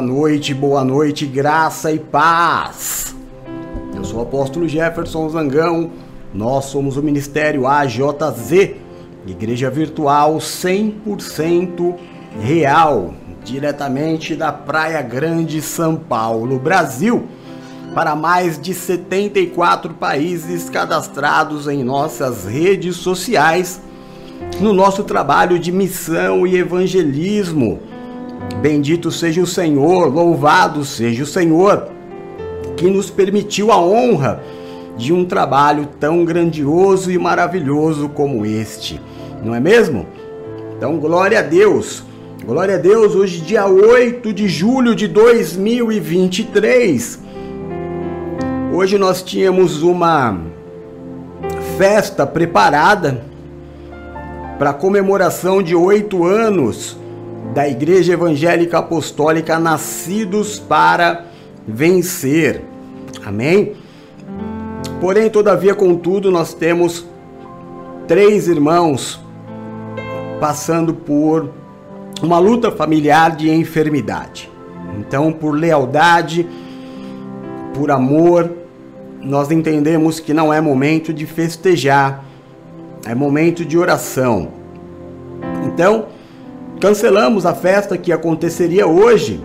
boa noite, boa noite, graça e paz. Eu sou o apóstolo Jefferson Zangão, nós somos o Ministério AJZ, Igreja Virtual 100% real, diretamente da Praia Grande, São Paulo, Brasil, para mais de 74 países cadastrados em nossas redes sociais, no nosso trabalho de missão e evangelismo Bendito seja o Senhor, louvado seja o Senhor, que nos permitiu a honra de um trabalho tão grandioso e maravilhoso como este, não é mesmo? Então, glória a Deus. Glória a Deus, hoje, dia 8 de julho de 2023. Hoje nós tínhamos uma festa preparada para comemoração de oito anos da Igreja Evangélica Apostólica Nascidos para Vencer. Amém? Porém, todavia, contudo, nós temos três irmãos passando por uma luta familiar de enfermidade. Então, por lealdade, por amor, nós entendemos que não é momento de festejar, é momento de oração. Então, Cancelamos a festa que aconteceria hoje.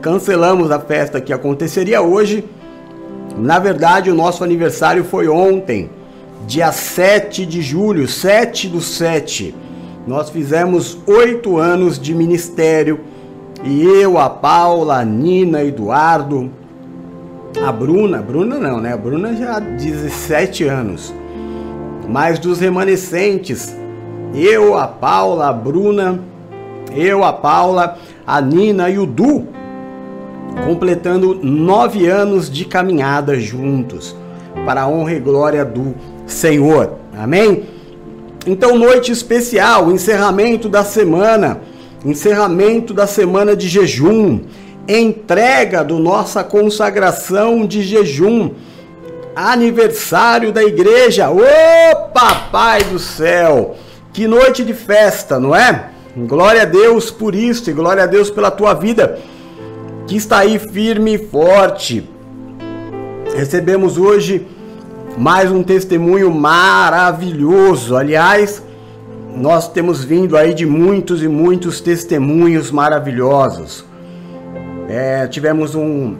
Cancelamos a festa que aconteceria hoje. Na verdade, o nosso aniversário foi ontem, dia 7 de julho, 7 do 7. Nós fizemos oito anos de ministério e eu, a Paula, a Nina, Eduardo, a Bruna, Bruna não, né? A Bruna já há 17 anos. Mas dos remanescentes, eu, a Paula, a Bruna, eu, a Paula, a Nina e o Du, completando nove anos de caminhada juntos, para a honra e glória do Senhor. Amém? Então, noite especial, encerramento da semana, encerramento da semana de jejum, entrega do nossa consagração de jejum, aniversário da igreja. Ô Papai do céu! Que noite de festa, não é? Glória a Deus por isso e glória a Deus pela tua vida que está aí firme e forte. Recebemos hoje mais um testemunho maravilhoso. Aliás, nós temos vindo aí de muitos e muitos testemunhos maravilhosos. É, tivemos um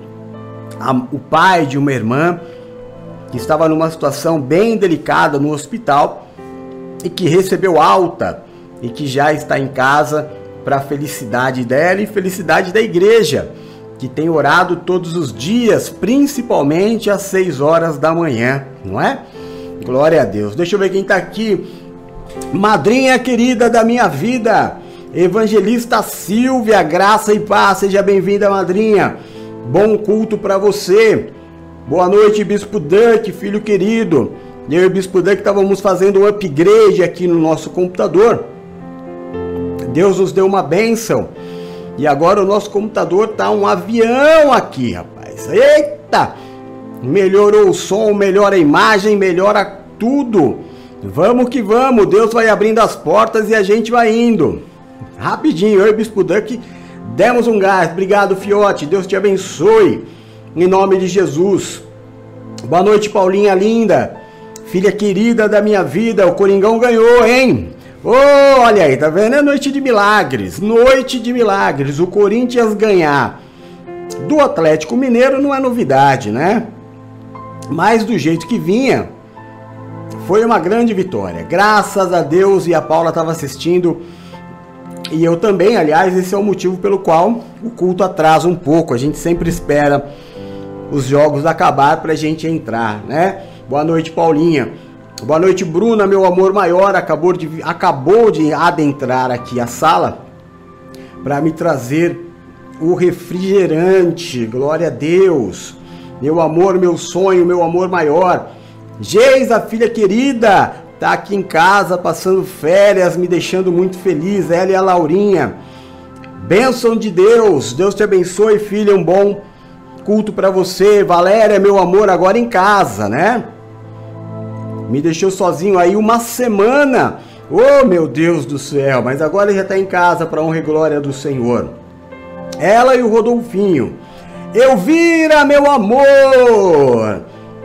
a, o pai de uma irmã que estava numa situação bem delicada no hospital e que recebeu alta e que já está em casa para a felicidade dela e felicidade da igreja, que tem orado todos os dias, principalmente às 6 horas da manhã, não é? Glória a Deus. Deixa eu ver quem está aqui. Madrinha querida da minha vida, Evangelista Silvia, graça e paz, seja bem-vinda, madrinha. Bom culto para você. Boa noite, Bispo Duck, filho querido. Eu e o Bispo Dan que estávamos fazendo um upgrade aqui no nosso computador. Deus nos deu uma bênção. E agora o nosso computador tá um avião aqui, rapaz. Eita! Melhorou o som, melhora a imagem, melhora tudo. Vamos que vamos, Deus vai abrindo as portas e a gente vai indo. Rapidinho, eu e o Bispo Duck demos um gás. Obrigado, Fiote. Deus te abençoe. Em nome de Jesus. Boa noite, Paulinha linda. Filha querida da minha vida, o Coringão ganhou, hein? Oh, olha aí, tá vendo? É noite de milagres. Noite de milagres. O Corinthians ganhar do Atlético Mineiro não é novidade, né? Mas do jeito que vinha, foi uma grande vitória. Graças a Deus e a Paula estava assistindo. E eu também, aliás, esse é o motivo pelo qual o culto atrasa um pouco. A gente sempre espera os jogos acabar para a gente entrar, né? Boa noite, Paulinha. Boa noite, Bruna, meu amor maior. Acabou de, acabou de adentrar aqui a sala para me trazer o refrigerante. Glória a Deus. Meu amor, meu sonho, meu amor maior. Geis, a filha querida, tá aqui em casa passando férias, me deixando muito feliz. Ela e a Laurinha. Bênção de Deus. Deus te abençoe, filha. Um bom culto para você. Valéria, meu amor, agora em casa, né? Me deixou sozinho aí uma semana Oh, meu Deus do céu, mas agora ele já está em casa para honra e glória do Senhor. Ela e o Rodolfinho. Elvira, meu amor!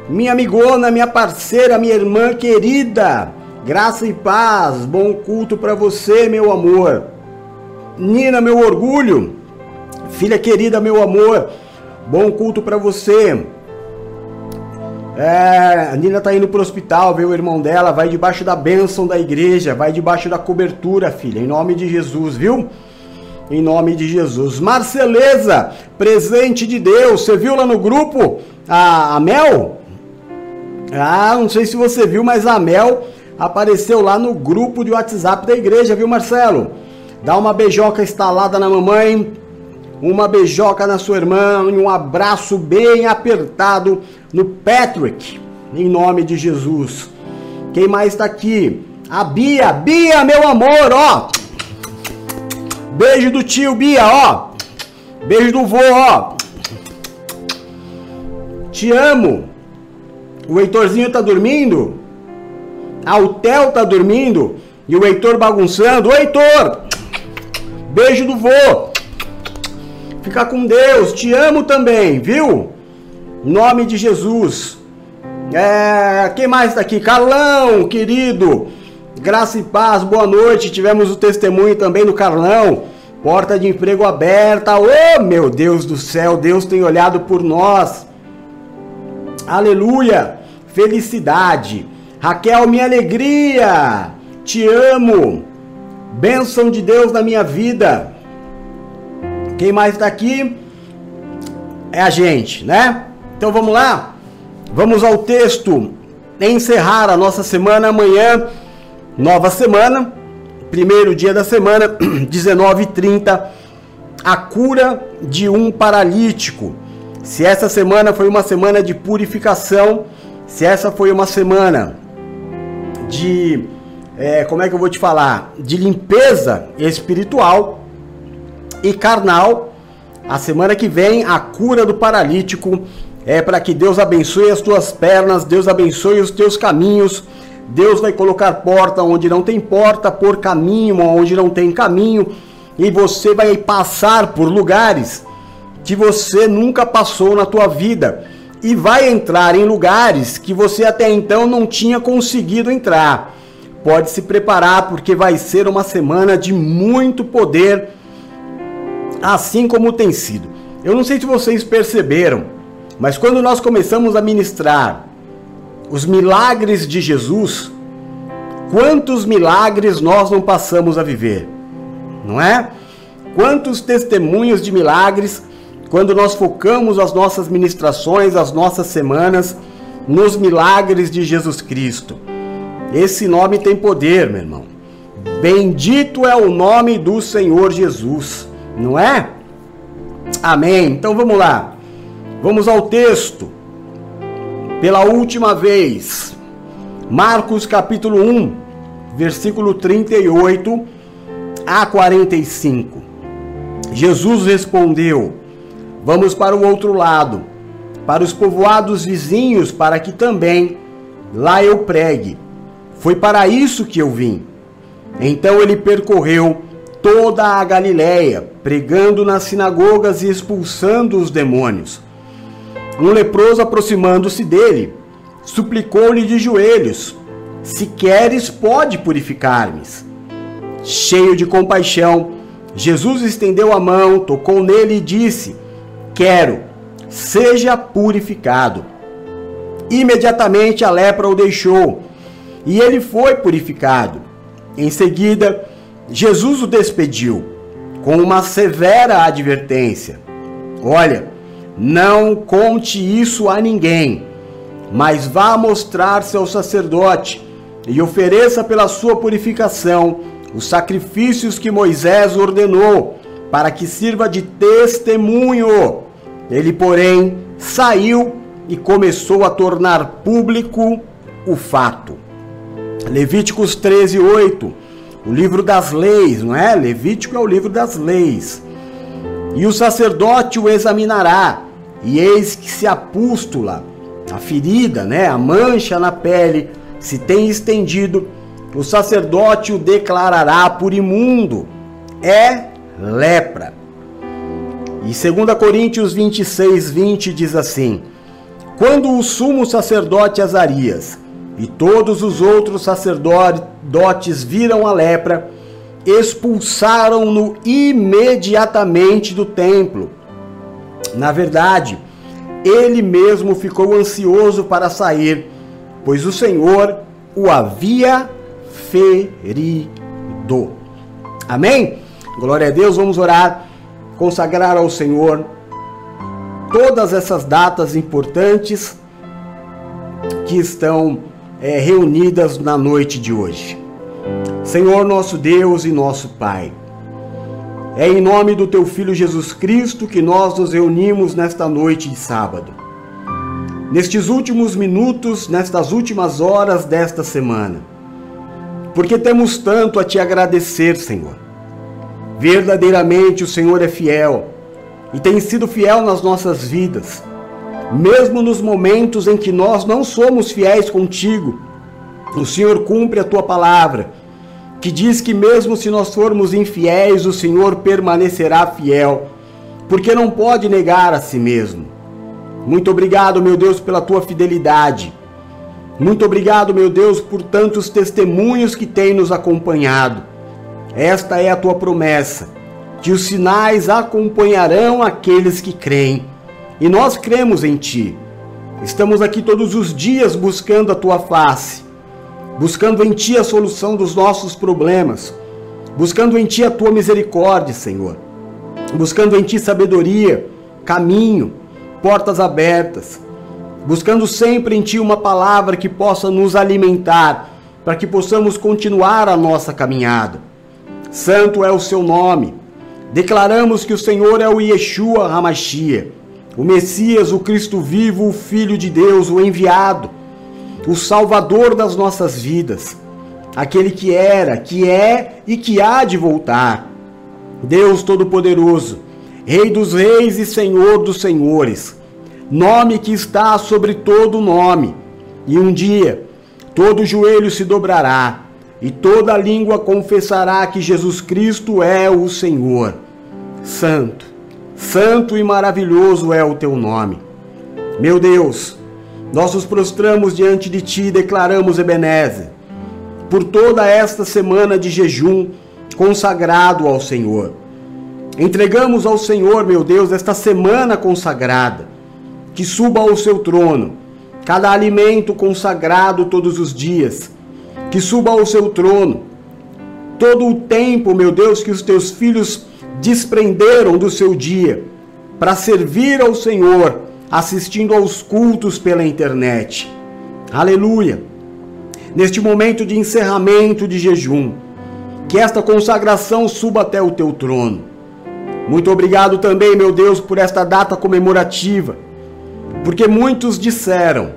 Minha amigona, minha parceira, minha irmã querida. Graça e paz, bom culto para você, meu amor. Nina, meu orgulho. Filha querida, meu amor. Bom culto para você. É, a Nina tá indo pro hospital, vê o irmão dela, vai debaixo da bênção da igreja, vai debaixo da cobertura, filha, em nome de Jesus, viu? Em nome de Jesus. Marceleza, presente de Deus, você viu lá no grupo a, a Mel? Ah, não sei se você viu, mas a Mel apareceu lá no grupo de WhatsApp da igreja, viu, Marcelo? Dá uma beijoca instalada na mamãe, uma beijoca na sua irmã e um abraço bem apertado no Patrick, em nome de Jesus. Quem mais está aqui? A Bia, Bia, meu amor, ó. Beijo do tio Bia, ó. Beijo do vô, ó. Te amo. O Heitorzinho tá dormindo? Ah, o tá dormindo? E o Heitor bagunçando? Ô Heitor! Beijo do vô. Fica com Deus. Te amo também, viu? Nome de Jesus. É, quem mais tá aqui? Carlão, querido. Graça e paz, boa noite. Tivemos o testemunho também do Carlão. Porta de emprego aberta. Oh, meu Deus do céu, Deus tem olhado por nós. Aleluia. Felicidade. Raquel, minha alegria. Te amo. Bênção de Deus na minha vida. Quem mais está aqui? É a gente, né? Então vamos lá? Vamos ao texto. Encerrar a nossa semana amanhã. Nova semana. Primeiro dia da semana, 19h30. A cura de um paralítico. Se essa semana foi uma semana de purificação, se essa foi uma semana de. É, como é que eu vou te falar? De limpeza espiritual, e carnal. A semana que vem, a cura do paralítico é para que Deus abençoe as tuas pernas, Deus abençoe os teus caminhos. Deus vai colocar porta onde não tem porta, por caminho onde não tem caminho, e você vai passar por lugares que você nunca passou na tua vida e vai entrar em lugares que você até então não tinha conseguido entrar. Pode se preparar porque vai ser uma semana de muito poder assim como tem sido. Eu não sei se vocês perceberam, mas quando nós começamos a ministrar os milagres de Jesus, quantos milagres nós não passamos a viver, não é? Quantos testemunhos de milagres quando nós focamos as nossas ministrações, as nossas semanas nos milagres de Jesus Cristo. Esse nome tem poder, meu irmão. Bendito é o nome do Senhor Jesus não é? Amém. Então vamos lá. Vamos ao texto. Pela última vez, Marcos capítulo 1, versículo 38 a 45. Jesus respondeu: Vamos para o outro lado, para os povoados vizinhos, para que também lá eu pregue. Foi para isso que eu vim. Então ele percorreu toda a Galiléia, pregando nas sinagogas e expulsando os demônios. Um leproso, aproximando-se dele, suplicou-lhe de joelhos: Se queres, pode purificar-me. Cheio de compaixão, Jesus estendeu a mão, tocou nele e disse: Quero, seja purificado. Imediatamente a lepra o deixou e ele foi purificado. Em seguida, Jesus o despediu com uma severa advertência: Olha, não conte isso a ninguém, mas vá mostrar-se ao sacerdote e ofereça pela sua purificação os sacrifícios que Moisés ordenou, para que sirva de testemunho. Ele, porém, saiu e começou a tornar público o fato. Levíticos 13, 8 o livro das leis, não é? Levítico é o livro das leis. E o sacerdote o examinará, e eis que se a pústula, a ferida, né, a mancha na pele, se tem estendido, o sacerdote o declarará por imundo. É lepra. E 2 Coríntios 26, 20 diz assim: Quando o sumo sacerdote Azarias e todos os outros sacerdotes viram a lepra, expulsaram-no imediatamente do templo. Na verdade, ele mesmo ficou ansioso para sair, pois o Senhor o havia ferido. Amém? Glória a Deus, vamos orar, consagrar ao Senhor todas essas datas importantes que estão é, reunidas na noite de hoje. Senhor nosso Deus e nosso Pai, é em nome do Teu Filho Jesus Cristo que nós nos reunimos nesta noite de sábado. Nestes últimos minutos, nestas últimas horas desta semana, porque temos tanto a Te agradecer, Senhor. Verdadeiramente o Senhor é fiel e tem sido fiel nas nossas vidas mesmo nos momentos em que nós não somos fiéis contigo, o Senhor cumpre a tua palavra, que diz que mesmo se nós formos infiéis, o Senhor permanecerá fiel, porque não pode negar a si mesmo. Muito obrigado, meu Deus, pela tua fidelidade. Muito obrigado, meu Deus, por tantos testemunhos que têm nos acompanhado. Esta é a tua promessa, que os sinais acompanharão aqueles que creem. E nós cremos em Ti. Estamos aqui todos os dias buscando a Tua face, buscando em Ti a solução dos nossos problemas, buscando em Ti a Tua misericórdia, Senhor, buscando em Ti sabedoria, caminho, portas abertas, buscando sempre em Ti uma palavra que possa nos alimentar, para que possamos continuar a nossa caminhada. Santo é o Seu nome. Declaramos que o Senhor é o Yeshua Hamashia o Messias, o Cristo vivo, o Filho de Deus, o enviado, o Salvador das nossas vidas, aquele que era, que é e que há de voltar. Deus Todo-Poderoso, Rei dos Reis e Senhor dos Senhores, nome que está sobre todo nome, e um dia todo joelho se dobrará e toda língua confessará que Jesus Cristo é o Senhor. Santo, Santo e maravilhoso é o teu nome. Meu Deus, nós nos prostramos diante de ti e declaramos Ebenezer, por toda esta semana de jejum consagrado ao Senhor. Entregamos ao Senhor, meu Deus, esta semana consagrada, que suba ao seu trono, cada alimento consagrado todos os dias, que suba ao seu trono, todo o tempo, meu Deus, que os teus filhos desprenderam do seu dia para servir ao Senhor, assistindo aos cultos pela internet. Aleluia! Neste momento de encerramento de jejum, que esta consagração suba até o teu trono. Muito obrigado também, meu Deus, por esta data comemorativa, porque muitos disseram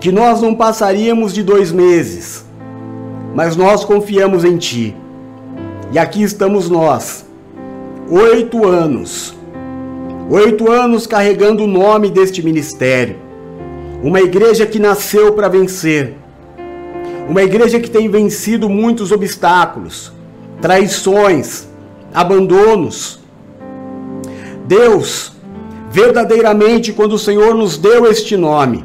que nós não passaríamos de dois meses, mas nós confiamos em Ti. E aqui estamos nós oito anos. Oito anos carregando o nome deste ministério. Uma igreja que nasceu para vencer. Uma igreja que tem vencido muitos obstáculos, traições, abandonos. Deus, verdadeiramente, quando o Senhor nos deu este nome,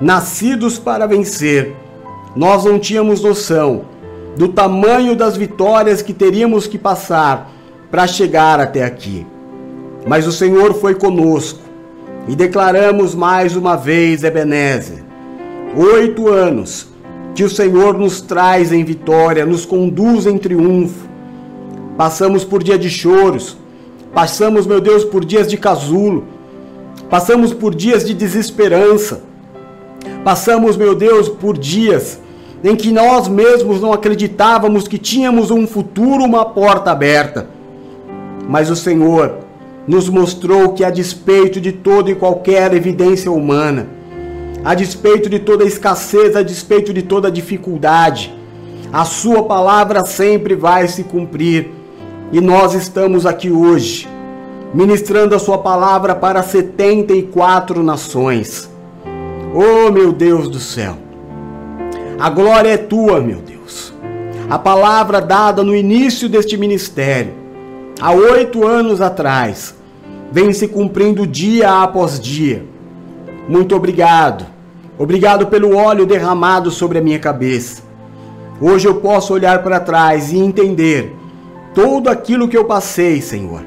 nascidos para vencer, nós não tínhamos noção do tamanho das vitórias que teríamos que passar para chegar até aqui. Mas o Senhor foi conosco e declaramos mais uma vez Ebenezer. Oito anos que o Senhor nos traz em vitória, nos conduz em triunfo. Passamos por dia de choros, passamos, meu Deus, por dias de casulo, passamos por dias de desesperança, passamos, meu Deus, por dias em que nós mesmos não acreditávamos que tínhamos um futuro, uma porta aberta. Mas o Senhor nos mostrou que, a despeito de toda e qualquer evidência humana, a despeito de toda escassez, a despeito de toda dificuldade, a Sua palavra sempre vai se cumprir. E nós estamos aqui hoje, ministrando a Sua palavra para 74 nações. Oh, meu Deus do céu! A glória é tua, meu Deus. a palavra dada no início deste ministério, há oito anos atrás, vem se cumprindo dia após dia. Muito obrigado. Obrigado pelo óleo derramado sobre a minha cabeça. Hoje eu posso olhar para trás e entender tudo aquilo que eu passei, Senhor.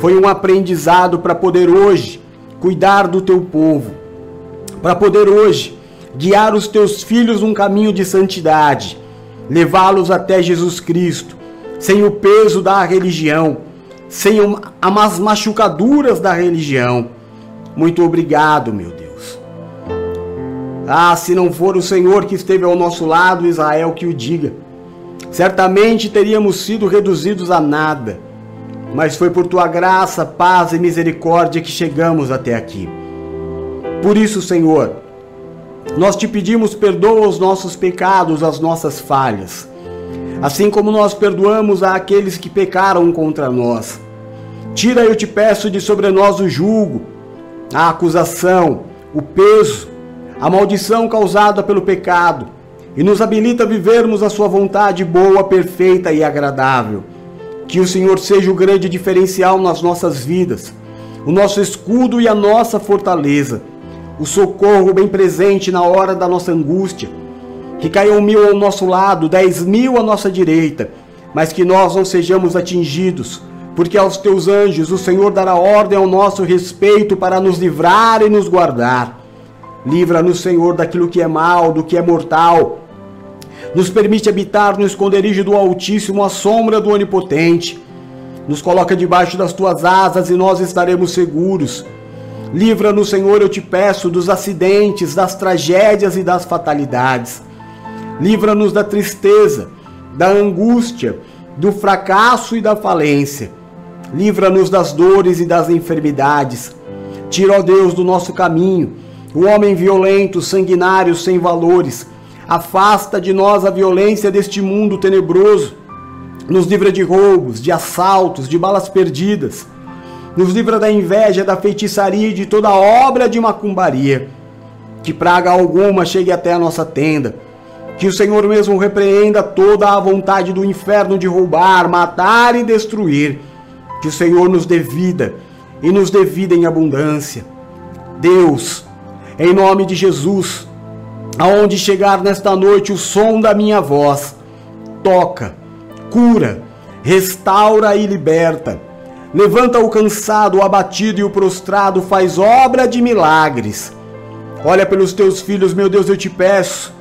Foi um aprendizado para poder hoje cuidar do teu povo, para poder hoje guiar os teus filhos num caminho de santidade, levá-los até Jesus Cristo, sem o peso da religião, sem as machucaduras da religião. Muito obrigado, meu Deus. Ah, se não for o Senhor que esteve ao nosso lado, Israel que o diga. Certamente teríamos sido reduzidos a nada, mas foi por tua graça, paz e misericórdia que chegamos até aqui. Por isso, Senhor, nós te pedimos perdoa os nossos pecados, as nossas falhas, assim como nós perdoamos a aqueles que pecaram contra nós. Tira, eu te peço, de sobre nós o julgo, a acusação, o peso, a maldição causada pelo pecado, e nos habilita a vivermos a sua vontade boa, perfeita e agradável. Que o Senhor seja o grande diferencial nas nossas vidas, o nosso escudo e a nossa fortaleza o socorro bem presente na hora da nossa angústia. Que caiam mil ao nosso lado, dez mil à nossa direita, mas que nós não sejamos atingidos, porque aos teus anjos o Senhor dará ordem ao nosso respeito para nos livrar e nos guardar. Livra-nos, Senhor, daquilo que é mal, do que é mortal. Nos permite habitar no esconderijo do Altíssimo, à sombra do Onipotente. Nos coloca debaixo das tuas asas e nós estaremos seguros. Livra-nos, Senhor, eu te peço, dos acidentes, das tragédias e das fatalidades. Livra-nos da tristeza, da angústia, do fracasso e da falência. Livra-nos das dores e das enfermidades. Tira, ó Deus, do nosso caminho o homem violento, sanguinário, sem valores. Afasta de nós a violência deste mundo tenebroso. Nos livra de roubos, de assaltos, de balas perdidas nos livra da inveja, da feitiçaria e de toda obra de macumbaria. Que praga alguma chegue até a nossa tenda. Que o Senhor mesmo repreenda toda a vontade do inferno de roubar, matar e destruir. Que o Senhor nos dê vida e nos dê vida em abundância. Deus, em nome de Jesus, aonde chegar nesta noite o som da minha voz, toca, cura, restaura e liberta Levanta o cansado, o abatido e o prostrado, faz obra de milagres. Olha pelos teus filhos, meu Deus, eu te peço,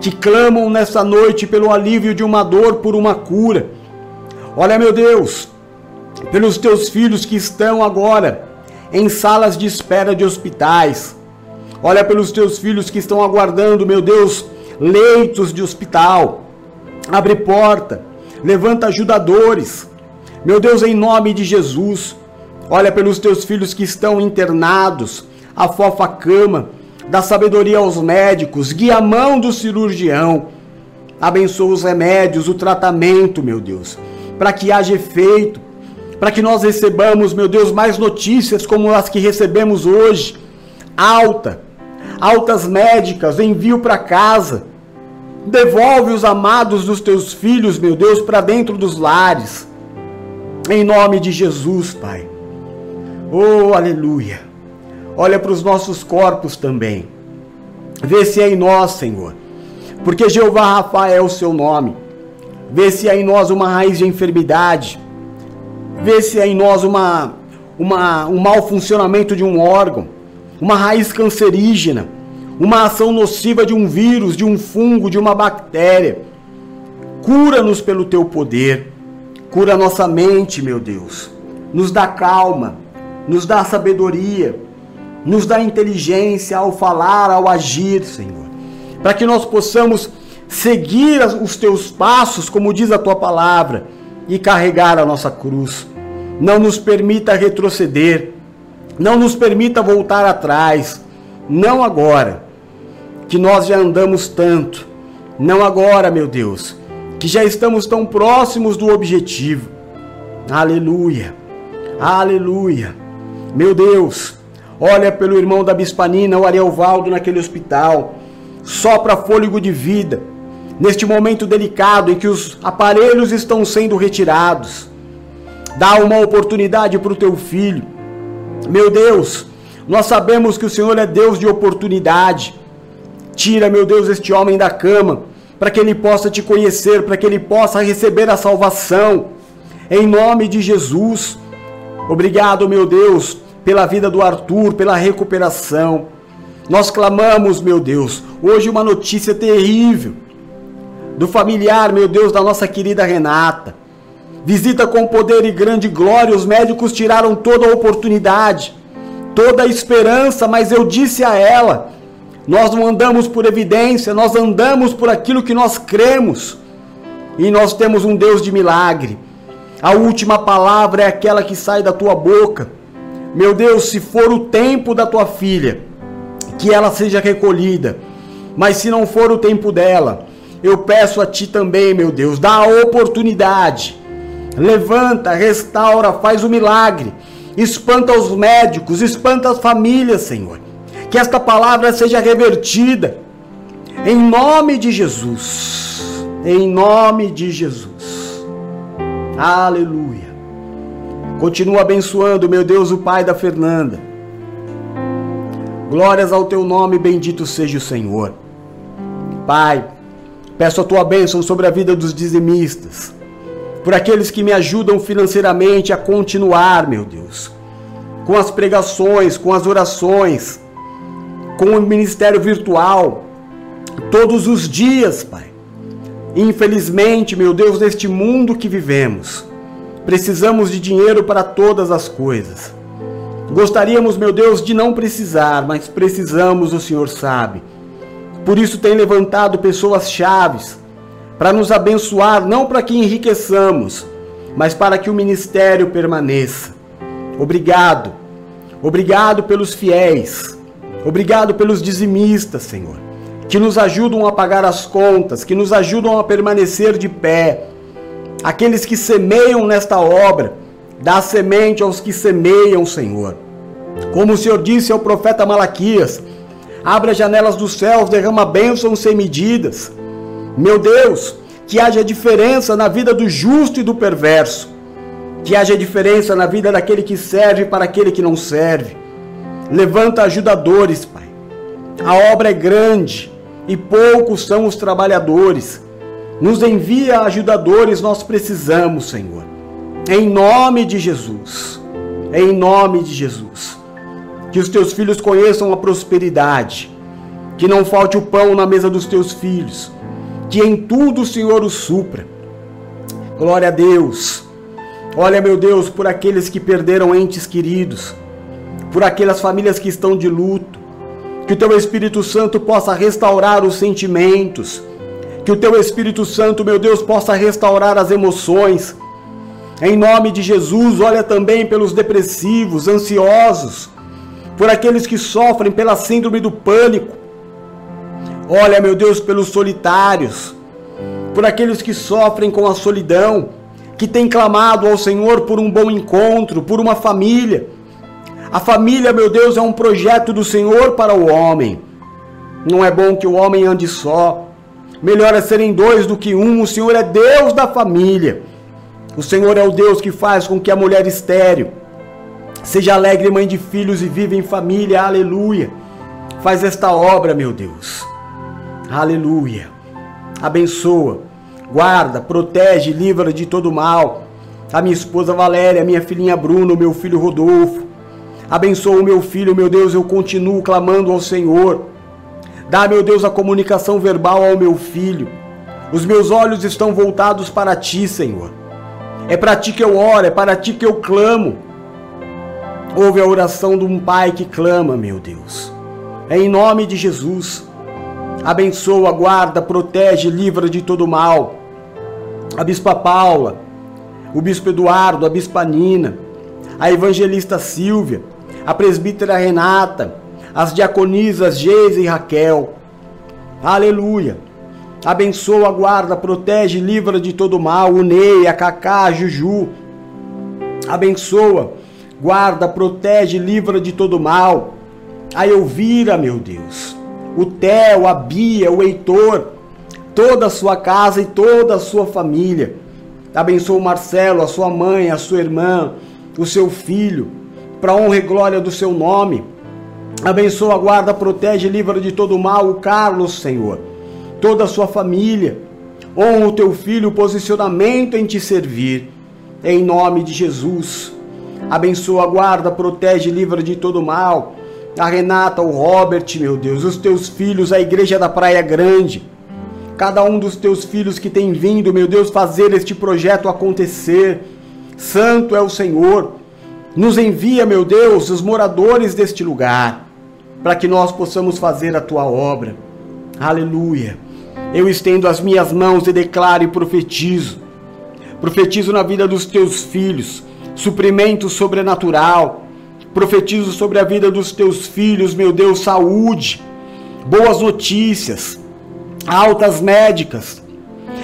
que clamam nesta noite pelo alívio de uma dor, por uma cura. Olha, meu Deus, pelos teus filhos que estão agora em salas de espera de hospitais. Olha pelos teus filhos que estão aguardando, meu Deus, leitos de hospital. Abre porta, levanta ajudadores meu Deus, em nome de Jesus, olha pelos teus filhos que estão internados, a cama, dá sabedoria aos médicos, guia a mão do cirurgião, abençoa os remédios, o tratamento, meu Deus, para que haja efeito, para que nós recebamos, meu Deus, mais notícias como as que recebemos hoje, alta, altas médicas, envio para casa, devolve os amados dos teus filhos, meu Deus, para dentro dos lares. Em nome de Jesus, Pai. Oh, aleluia. Olha para os nossos corpos também. Vê se é em nós, Senhor. Porque Jeová Rafa é o seu nome. Vê se é em nós uma raiz de enfermidade. Vê se é em nós uma, uma, um mau funcionamento de um órgão. Uma raiz cancerígena. Uma ação nociva de um vírus, de um fungo, de uma bactéria. Cura-nos pelo teu poder. Cura nossa mente, meu Deus. Nos dá calma, nos dá sabedoria, nos dá inteligência ao falar, ao agir, Senhor. Para que nós possamos seguir os teus passos, como diz a tua palavra, e carregar a nossa cruz. Não nos permita retroceder, não nos permita voltar atrás, não agora, que nós já andamos tanto, não agora, meu Deus que já estamos tão próximos do objetivo. Aleluia, aleluia. Meu Deus, olha pelo irmão da Bispanina, o Arielvaldo, naquele hospital. Sopra fôlego de vida. Neste momento delicado em que os aparelhos estão sendo retirados. Dá uma oportunidade para o teu filho. Meu Deus, nós sabemos que o Senhor é Deus de oportunidade. Tira, meu Deus, este homem da cama, para que ele possa te conhecer, para que ele possa receber a salvação. Em nome de Jesus. Obrigado, meu Deus, pela vida do Arthur, pela recuperação. Nós clamamos, meu Deus, hoje uma notícia terrível do familiar, meu Deus, da nossa querida Renata. Visita com poder e grande glória, os médicos tiraram toda a oportunidade, toda a esperança, mas eu disse a ela: nós não andamos por evidência, nós andamos por aquilo que nós cremos. E nós temos um Deus de milagre. A última palavra é aquela que sai da tua boca. Meu Deus, se for o tempo da tua filha, que ela seja recolhida. Mas se não for o tempo dela, eu peço a ti também, meu Deus, dá a oportunidade. Levanta, restaura, faz o milagre. Espanta os médicos, espanta as famílias, Senhor que esta palavra seja revertida. Em nome de Jesus. Em nome de Jesus. Aleluia. Continua abençoando, meu Deus, o Pai da Fernanda. Glórias ao teu nome, bendito seja o Senhor. Pai, peço a tua bênção sobre a vida dos dizimistas, por aqueles que me ajudam financeiramente a continuar, meu Deus, com as pregações, com as orações, com o ministério virtual, todos os dias, Pai. Infelizmente, meu Deus, neste mundo que vivemos, precisamos de dinheiro para todas as coisas. Gostaríamos, meu Deus, de não precisar, mas precisamos, o Senhor sabe. Por isso tem levantado pessoas chaves para nos abençoar, não para que enriqueçamos, mas para que o ministério permaneça. Obrigado. Obrigado pelos fiéis Obrigado pelos dizimistas, Senhor, que nos ajudam a pagar as contas, que nos ajudam a permanecer de pé. Aqueles que semeiam nesta obra, dá semente aos que semeiam, Senhor. Como o Senhor disse ao profeta Malaquias: abre as janelas dos céus, derrama bênçãos sem medidas. Meu Deus, que haja diferença na vida do justo e do perverso. Que haja diferença na vida daquele que serve para aquele que não serve. Levanta ajudadores, Pai. A obra é grande e poucos são os trabalhadores. Nos envia ajudadores, nós precisamos, Senhor. Em nome de Jesus. Em nome de Jesus. Que os teus filhos conheçam a prosperidade. Que não falte o pão na mesa dos teus filhos. Que em tudo o Senhor os supra. Glória a Deus. Olha, meu Deus, por aqueles que perderam entes queridos por aquelas famílias que estão de luto. Que o teu Espírito Santo possa restaurar os sentimentos. Que o teu Espírito Santo, meu Deus, possa restaurar as emoções. Em nome de Jesus, olha também pelos depressivos, ansiosos, por aqueles que sofrem pela síndrome do pânico. Olha, meu Deus, pelos solitários, por aqueles que sofrem com a solidão, que têm clamado ao Senhor por um bom encontro, por uma família a família, meu Deus, é um projeto do Senhor para o homem. Não é bom que o homem ande só. Melhor é serem dois do que um. O Senhor é Deus da família. O Senhor é o Deus que faz com que a mulher estéril seja alegre mãe de filhos e viva em família. Aleluia. Faz esta obra, meu Deus. Aleluia. Abençoa, guarda, protege, livra de todo mal. A minha esposa Valéria, a minha filhinha Bruno, meu filho Rodolfo, Abençoa o meu filho, meu Deus, eu continuo clamando ao Senhor. Dá, meu Deus, a comunicação verbal ao meu filho. Os meus olhos estão voltados para ti, Senhor. É para ti que eu oro, é para ti que eu clamo. Ouve a oração de um pai que clama, meu Deus. É em nome de Jesus. Abençoa, guarda, protege, livra de todo mal. A Bispa Paula, o Bispo Eduardo, a Bispa Nina, a Evangelista Silvia, a presbítera Renata, as diaconisas Geisa e Raquel. Aleluia. Abençoa, guarda, protege, livra de todo mal o Ney, a Cacá, a Juju. Abençoa, guarda, protege, livra de todo mal. A Elvira, meu Deus. O Theo, a Bia, o Heitor. toda a sua casa e toda a sua família. Abençoa o Marcelo, a sua mãe, a sua irmã, o seu filho, para honra e glória do seu nome. Abençoa, guarda, protege, livra de todo mal o Carlos, Senhor, toda a sua família. Honra o teu filho, o posicionamento em te servir. Em nome de Jesus. Abençoa, guarda, protege, livra de todo mal. A Renata, o Robert, meu Deus, os teus filhos, a igreja da Praia Grande. Cada um dos teus filhos que tem vindo, meu Deus, fazer este projeto acontecer. Santo é o Senhor. Nos envia, meu Deus, os moradores deste lugar, para que nós possamos fazer a tua obra. Aleluia. Eu estendo as minhas mãos e declaro e profetizo. Profetizo na vida dos teus filhos, suprimento sobrenatural. Profetizo sobre a vida dos teus filhos, meu Deus, saúde, boas notícias, altas médicas.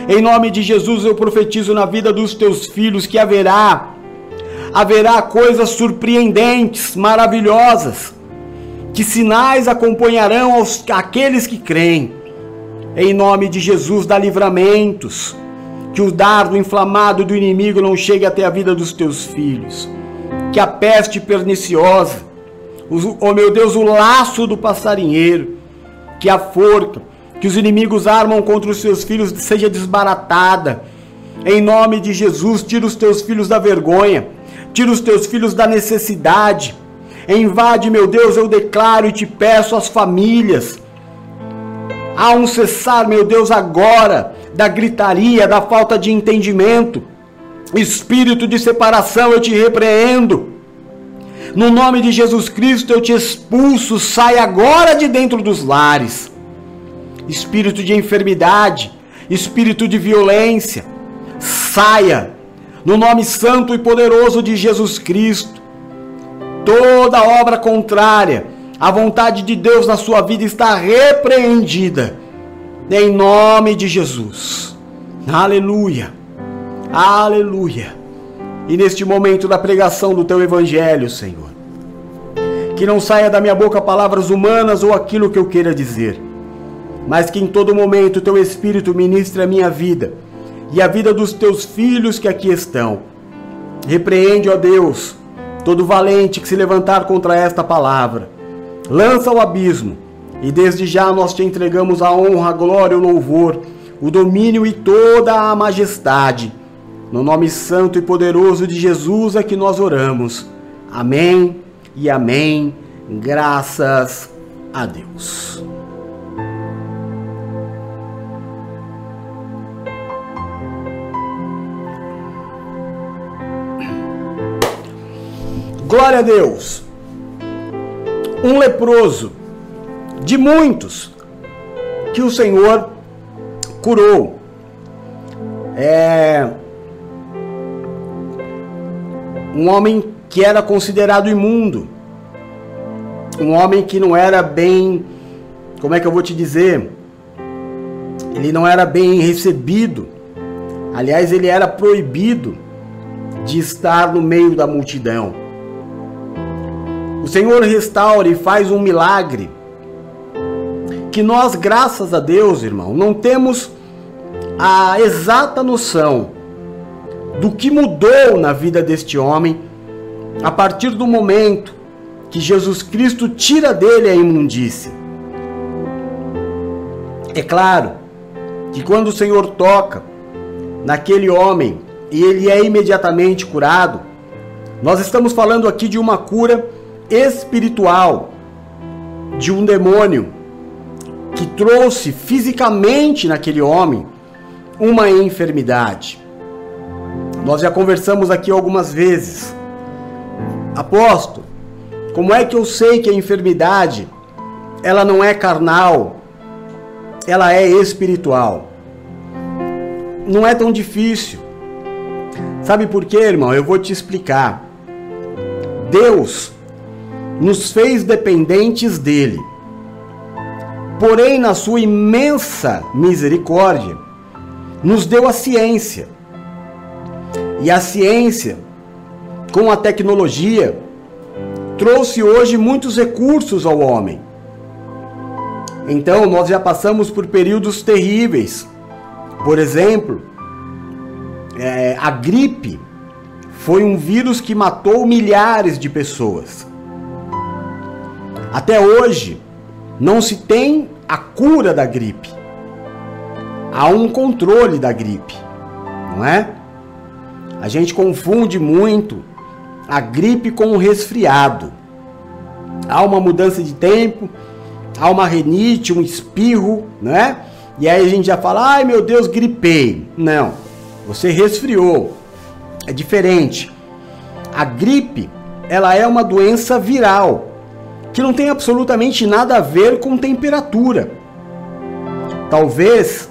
Em nome de Jesus eu profetizo na vida dos teus filhos que haverá haverá coisas surpreendentes, maravilhosas, que sinais acompanharão aos, aqueles que creem. Em nome de Jesus, dá livramentos, que o dardo inflamado do inimigo não chegue até a vida dos teus filhos, que a peste perniciosa, oh meu Deus, o laço do passarinheiro, que a forca, que os inimigos armam contra os seus filhos seja desbaratada. Em nome de Jesus, tira os teus filhos da vergonha tira os teus filhos da necessidade. Invade, meu Deus, eu declaro e te peço as famílias. Há um cessar, meu Deus, agora da gritaria, da falta de entendimento. Espírito de separação, eu te repreendo. No nome de Jesus Cristo, eu te expulso. Sai agora de dentro dos lares. Espírito de enfermidade, espírito de violência, saia no nome santo e poderoso de Jesus Cristo. Toda obra contrária à vontade de Deus na sua vida está repreendida, em nome de Jesus. Aleluia, aleluia. E neste momento da pregação do teu evangelho, Senhor, que não saia da minha boca palavras humanas ou aquilo que eu queira dizer, mas que em todo momento teu Espírito ministre a minha vida e a vida dos teus filhos que aqui estão. Repreende, ó Deus, todo valente que se levantar contra esta palavra. Lança ao abismo, e desde já nós te entregamos a honra, a glória, o louvor, o domínio e toda a majestade. No nome santo e poderoso de Jesus é que nós oramos. Amém e amém. Graças a Deus. Glória a Deus. Um leproso de muitos que o Senhor curou. É um homem que era considerado imundo. Um homem que não era bem, como é que eu vou te dizer? Ele não era bem recebido. Aliás, ele era proibido de estar no meio da multidão. O Senhor restaura e faz um milagre que nós, graças a Deus, irmão, não temos a exata noção do que mudou na vida deste homem a partir do momento que Jesus Cristo tira dele a imundícia. É claro que quando o Senhor toca naquele homem e ele é imediatamente curado, nós estamos falando aqui de uma cura espiritual de um demônio que trouxe fisicamente naquele homem uma enfermidade. Nós já conversamos aqui algumas vezes. Apóstolo, como é que eu sei que a enfermidade ela não é carnal, ela é espiritual? Não é tão difícil. Sabe por quê, irmão? Eu vou te explicar. Deus nos fez dependentes dele. Porém, na sua imensa misericórdia, nos deu a ciência. E a ciência, com a tecnologia, trouxe hoje muitos recursos ao homem. Então, nós já passamos por períodos terríveis Por exemplo, é, a gripe foi um vírus que matou milhares de pessoas. Até hoje, não se tem a cura da gripe. Há um controle da gripe, não é? A gente confunde muito a gripe com o resfriado. Há uma mudança de tempo, há uma renite, um espirro, né? E aí a gente já fala, ai meu Deus, gripei. Não, você resfriou. É diferente. A gripe, ela é uma doença viral que não tem absolutamente nada a ver com temperatura. Talvez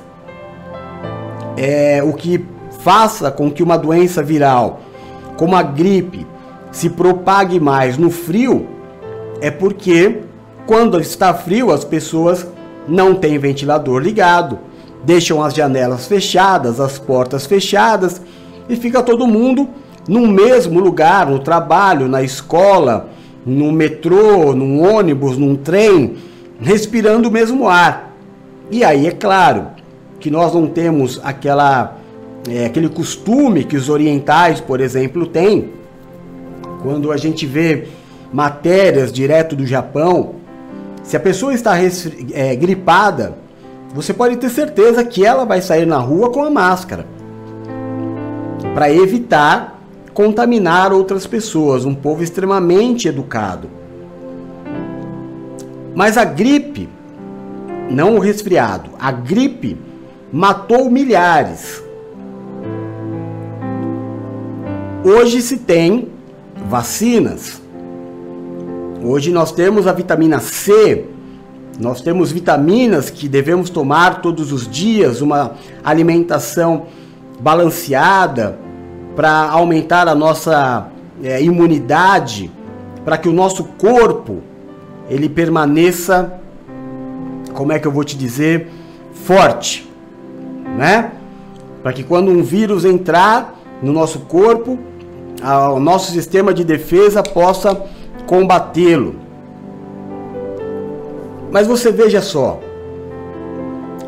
é, o que faça com que uma doença viral, como a gripe, se propague mais no frio é porque quando está frio as pessoas não têm ventilador ligado, deixam as janelas fechadas, as portas fechadas e fica todo mundo no mesmo lugar, no trabalho, na escola, no metrô, num ônibus, num trem, respirando o mesmo ar. E aí é claro que nós não temos aquela é, aquele costume que os orientais, por exemplo, têm. Quando a gente vê matérias direto do Japão, se a pessoa está é, gripada, você pode ter certeza que ela vai sair na rua com a máscara para evitar contaminar outras pessoas, um povo extremamente educado. Mas a gripe, não o resfriado, a gripe matou milhares. Hoje se tem vacinas. Hoje nós temos a vitamina C, nós temos vitaminas que devemos tomar todos os dias, uma alimentação balanceada para aumentar a nossa é, imunidade, para que o nosso corpo ele permaneça, como é que eu vou te dizer, forte, né? Para que quando um vírus entrar no nosso corpo, o nosso sistema de defesa possa combatê-lo. Mas você veja só,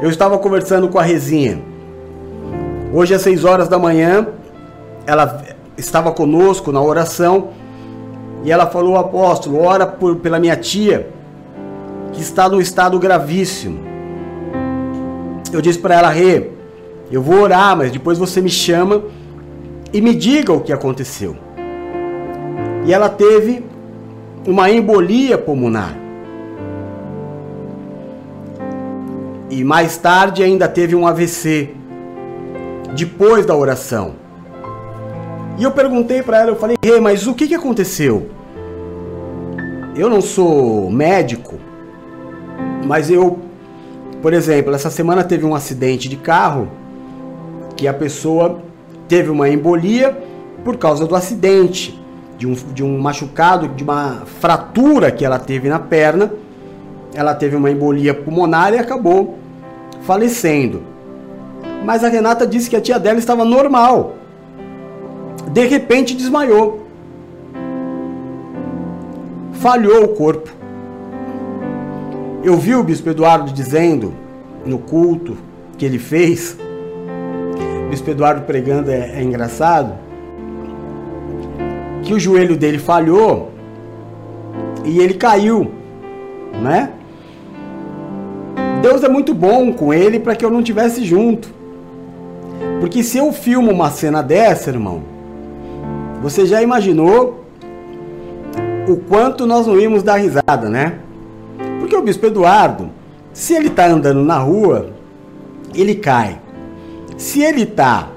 eu estava conversando com a Rezinha. Hoje às 6 horas da manhã, ela estava conosco na oração e ela falou: Apóstolo, ora por, pela minha tia que está no estado gravíssimo. Eu disse para ela: Rê, eu vou orar, mas depois você me chama e me diga o que aconteceu. E ela teve uma embolia pulmonar. E mais tarde ainda teve um AVC depois da oração. E eu perguntei para ela, eu falei, hey, mas o que, que aconteceu? Eu não sou médico, mas eu, por exemplo, essa semana teve um acidente de carro que a pessoa teve uma embolia por causa do acidente, de um, de um machucado, de uma fratura que ela teve na perna. Ela teve uma embolia pulmonar e acabou falecendo. Mas a Renata disse que a tia dela estava normal. De repente desmaiou. Falhou o corpo. Eu vi o bispo Eduardo dizendo no culto que ele fez Bispo Eduardo pregando é, é engraçado, que o joelho dele falhou e ele caiu, né? Deus é muito bom com ele para que eu não tivesse junto. Porque se eu filmo uma cena dessa, irmão, você já imaginou o quanto nós não íamos dar risada, né? Porque o bispo Eduardo, se ele está andando na rua, ele cai. Se ele está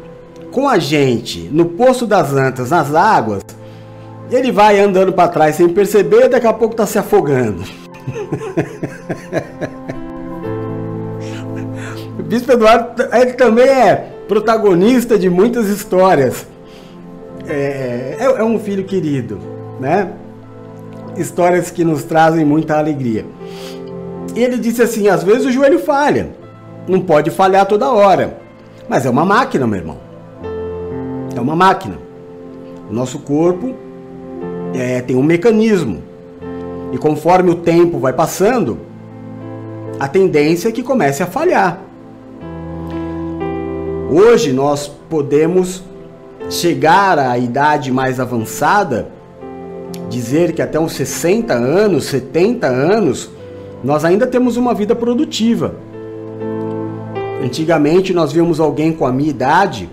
com a gente no Poço das Antas, nas águas, ele vai andando para trás sem perceber, daqui a pouco está se afogando. o Bispo Eduardo ele também é protagonista de muitas histórias. É, é, é um filho querido, né? Histórias que nos trazem muita alegria. Ele disse assim: às vezes o joelho falha, não pode falhar toda hora. Mas é uma máquina, meu irmão. É uma máquina. O nosso corpo é, tem um mecanismo. E conforme o tempo vai passando, a tendência é que comece a falhar. Hoje nós podemos chegar à idade mais avançada, dizer que até uns 60 anos, 70 anos, nós ainda temos uma vida produtiva. Antigamente nós víamos alguém com a minha idade,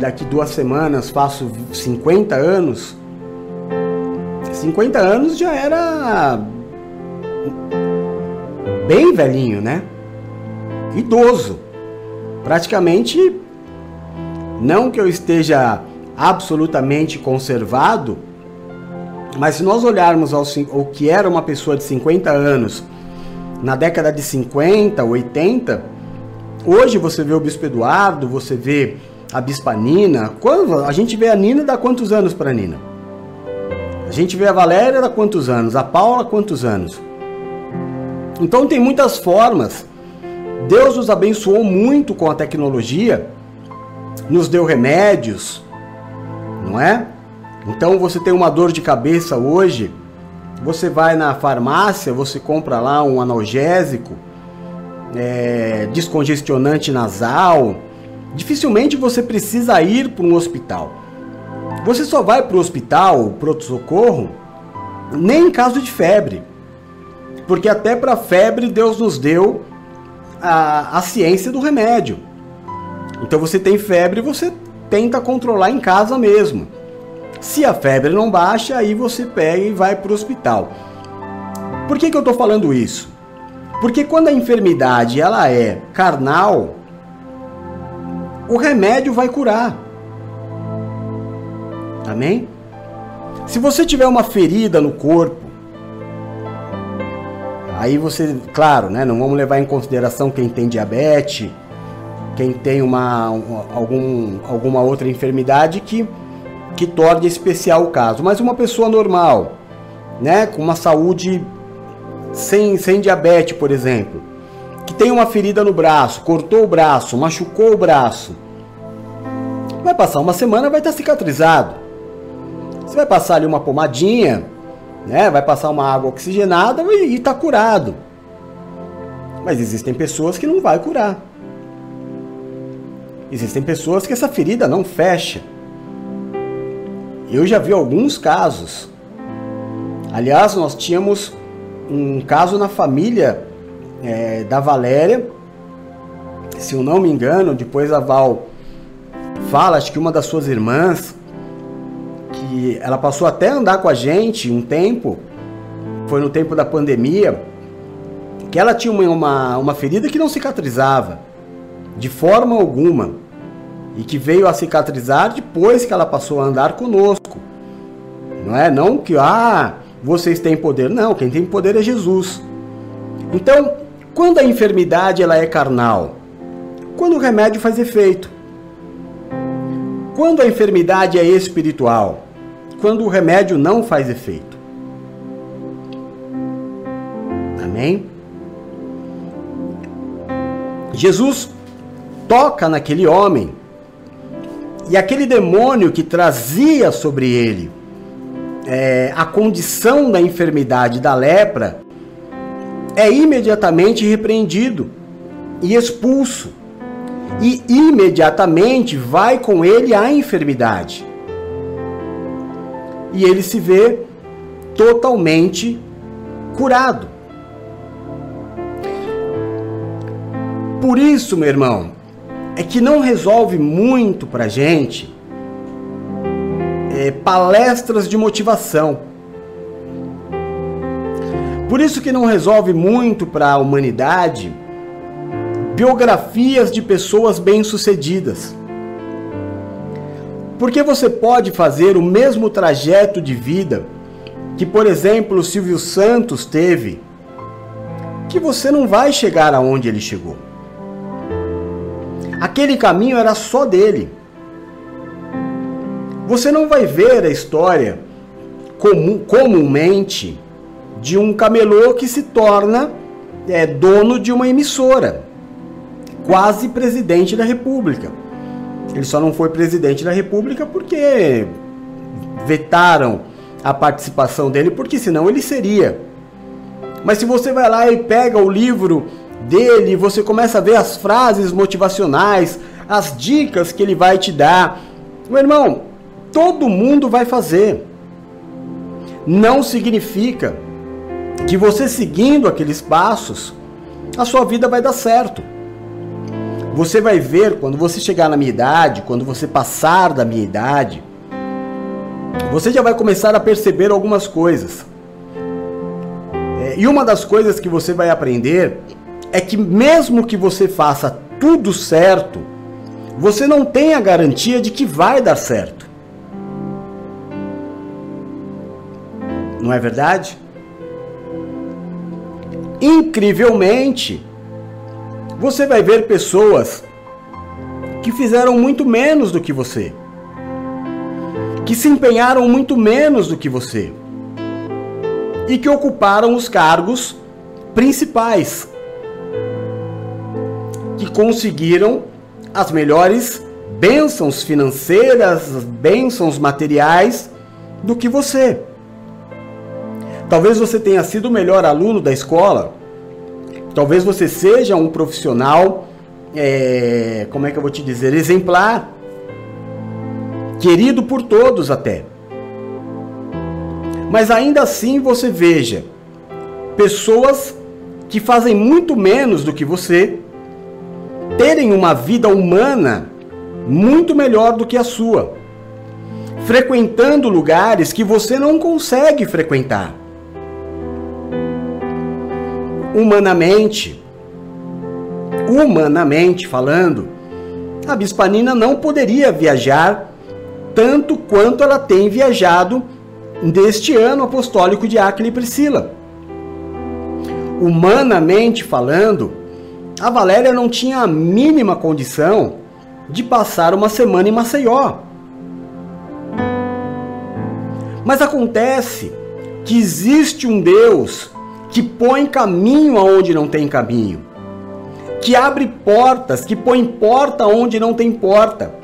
daqui duas semanas faço 50 anos. 50 anos já era bem velhinho, né? Idoso. Praticamente não que eu esteja absolutamente conservado, mas se nós olharmos ao, que era uma pessoa de 50 anos na década de 50, 80, hoje você vê o Bispo Eduardo, você vê a Bispa Nina. Quando a gente vê a Nina, dá quantos anos para a Nina? A gente vê a Valéria, dá quantos anos? A Paula, quantos anos? Então tem muitas formas. Deus nos abençoou muito com a tecnologia nos deu remédios, não é? Então você tem uma dor de cabeça hoje, você vai na farmácia, você compra lá um analgésico, é, descongestionante nasal. Dificilmente você precisa ir para um hospital. Você só vai para o hospital, pronto-socorro, nem em caso de febre. Porque até para febre Deus nos deu a, a ciência do remédio. Então você tem febre, você tenta controlar em casa mesmo. Se a febre não baixa, aí você pega e vai para o hospital. Por que, que eu estou falando isso? Porque quando a enfermidade ela é carnal, o remédio vai curar. Amém? Se você tiver uma ferida no corpo, aí você, claro, né, não vamos levar em consideração quem tem diabetes, quem tem uma, algum, alguma outra enfermidade que, que torne especial o caso. Mas uma pessoa normal, né, com uma saúde sem, sem diabetes, por exemplo, que tem uma ferida no braço, cortou o braço, machucou o braço, vai passar uma semana, vai estar cicatrizado. Você vai passar ali uma pomadinha, né, vai passar uma água oxigenada e está curado. Mas existem pessoas que não vai curar. Existem pessoas que essa ferida não fecha. Eu já vi alguns casos. Aliás, nós tínhamos um caso na família é, da Valéria. Se eu não me engano, depois a Val fala, acho que uma das suas irmãs, que ela passou até a andar com a gente um tempo, foi no tempo da pandemia, que ela tinha uma, uma ferida que não cicatrizava de forma alguma, e que veio a cicatrizar depois que ela passou a andar conosco. Não é não que ah, vocês têm poder, não, quem tem poder é Jesus. Então, quando a enfermidade ela é carnal, quando o remédio faz efeito, quando a enfermidade é espiritual, quando o remédio não faz efeito. Amém? Jesus toca naquele homem. E aquele demônio que trazia sobre ele é, a condição da enfermidade da lepra é imediatamente repreendido e expulso. E imediatamente vai com ele a enfermidade. E ele se vê totalmente curado. Por isso, meu irmão, é que não resolve muito para gente é, palestras de motivação. Por isso que não resolve muito para a humanidade biografias de pessoas bem-sucedidas. Porque você pode fazer o mesmo trajeto de vida que, por exemplo, o Silvio Santos teve, que você não vai chegar aonde ele chegou. Aquele caminho era só dele. Você não vai ver a história comum, comumente de um camelô que se torna é, dono de uma emissora, quase presidente da República. Ele só não foi presidente da República porque vetaram a participação dele, porque senão ele seria. Mas se você vai lá e pega o livro dele, você começa a ver as frases motivacionais, as dicas que ele vai te dar. Meu irmão, todo mundo vai fazer. Não significa que você seguindo aqueles passos, a sua vida vai dar certo. Você vai ver quando você chegar na minha idade, quando você passar da minha idade, você já vai começar a perceber algumas coisas. É, e uma das coisas que você vai aprender é que mesmo que você faça tudo certo, você não tem a garantia de que vai dar certo. Não é verdade? Incrivelmente, você vai ver pessoas que fizeram muito menos do que você, que se empenharam muito menos do que você e que ocuparam os cargos principais, que conseguiram as melhores bênçãos financeiras, bênçãos materiais do que você. Talvez você tenha sido o melhor aluno da escola, talvez você seja um profissional, é, como é que eu vou te dizer, exemplar, querido por todos até. Mas ainda assim você veja pessoas que fazem muito menos do que você terem uma vida humana muito melhor do que a sua, frequentando lugares que você não consegue frequentar. Humanamente, humanamente falando, a Bispanina não poderia viajar tanto quanto ela tem viajado deste ano apostólico de Aquila e Priscila. Humanamente falando, a Valéria não tinha a mínima condição de passar uma semana em Maceió. Mas acontece que existe um Deus que põe caminho aonde não tem caminho, que abre portas, que põe porta onde não tem porta.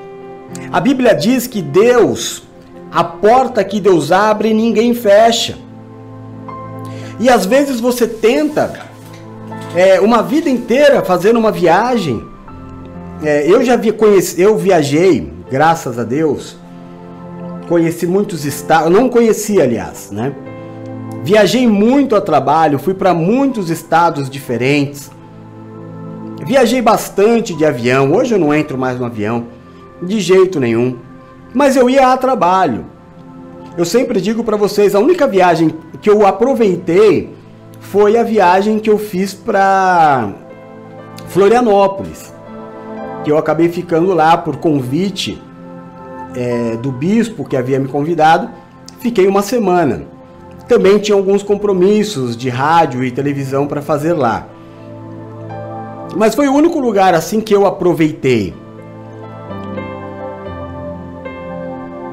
A Bíblia diz que Deus, a porta que Deus abre, ninguém fecha. E às vezes você tenta é, uma vida inteira fazendo uma viagem. É, eu já vi, conheci, eu viajei, graças a Deus, conheci muitos estados, não conhecia, aliás, né? Viajei muito a trabalho, fui para muitos estados diferentes. Viajei bastante de avião. Hoje eu não entro mais no avião, de jeito nenhum. Mas eu ia a trabalho. Eu sempre digo para vocês, a única viagem que eu aproveitei foi a viagem que eu fiz para Florianópolis, que eu acabei ficando lá por convite é, do bispo que havia me convidado. Fiquei uma semana. Também tinha alguns compromissos de rádio e televisão para fazer lá. Mas foi o único lugar assim que eu aproveitei.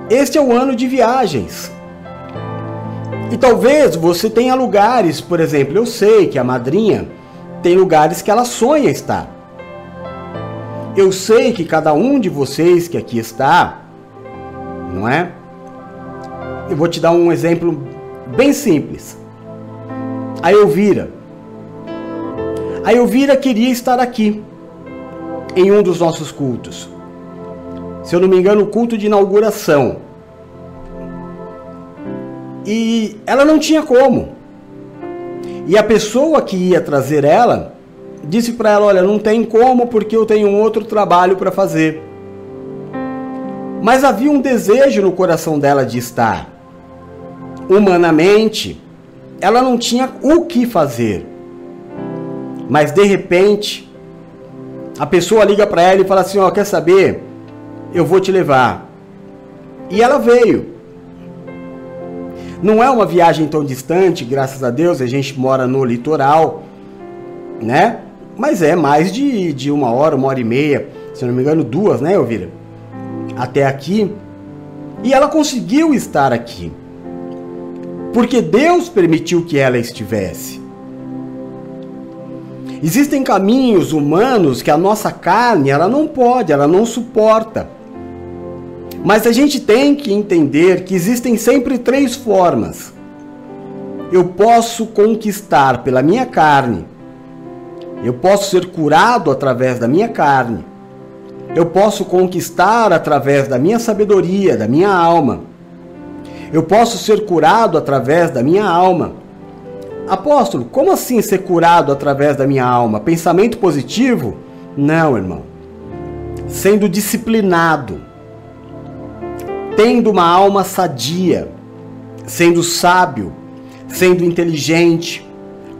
Este é o ano de viagens. E talvez você tenha lugares, por exemplo, eu sei que a madrinha tem lugares que ela sonha estar. Eu sei que cada um de vocês que aqui está, não é? Eu vou te dar um exemplo bem simples. A Elvira. A Elvira queria estar aqui em um dos nossos cultos. Se eu não me engano, o culto de inauguração e ela não tinha como. E a pessoa que ia trazer ela disse para ela: Olha, não tem como porque eu tenho um outro trabalho para fazer. Mas havia um desejo no coração dela de estar. Humanamente, ela não tinha o que fazer. Mas de repente, a pessoa liga para ela e fala assim: Ó, oh, quer saber? Eu vou te levar. E ela veio. Não é uma viagem tão distante, graças a Deus, a gente mora no litoral, né? Mas é mais de, de uma hora, uma hora e meia, se não me engano, duas, né, Elvira? Até aqui. E ela conseguiu estar aqui. Porque Deus permitiu que ela estivesse. Existem caminhos humanos que a nossa carne ela não pode, ela não suporta. Mas a gente tem que entender que existem sempre três formas. Eu posso conquistar pela minha carne. Eu posso ser curado através da minha carne. Eu posso conquistar através da minha sabedoria, da minha alma. Eu posso ser curado através da minha alma. Apóstolo, como assim ser curado através da minha alma? Pensamento positivo? Não, irmão. Sendo disciplinado, tendo uma alma sadia, sendo sábio, sendo inteligente,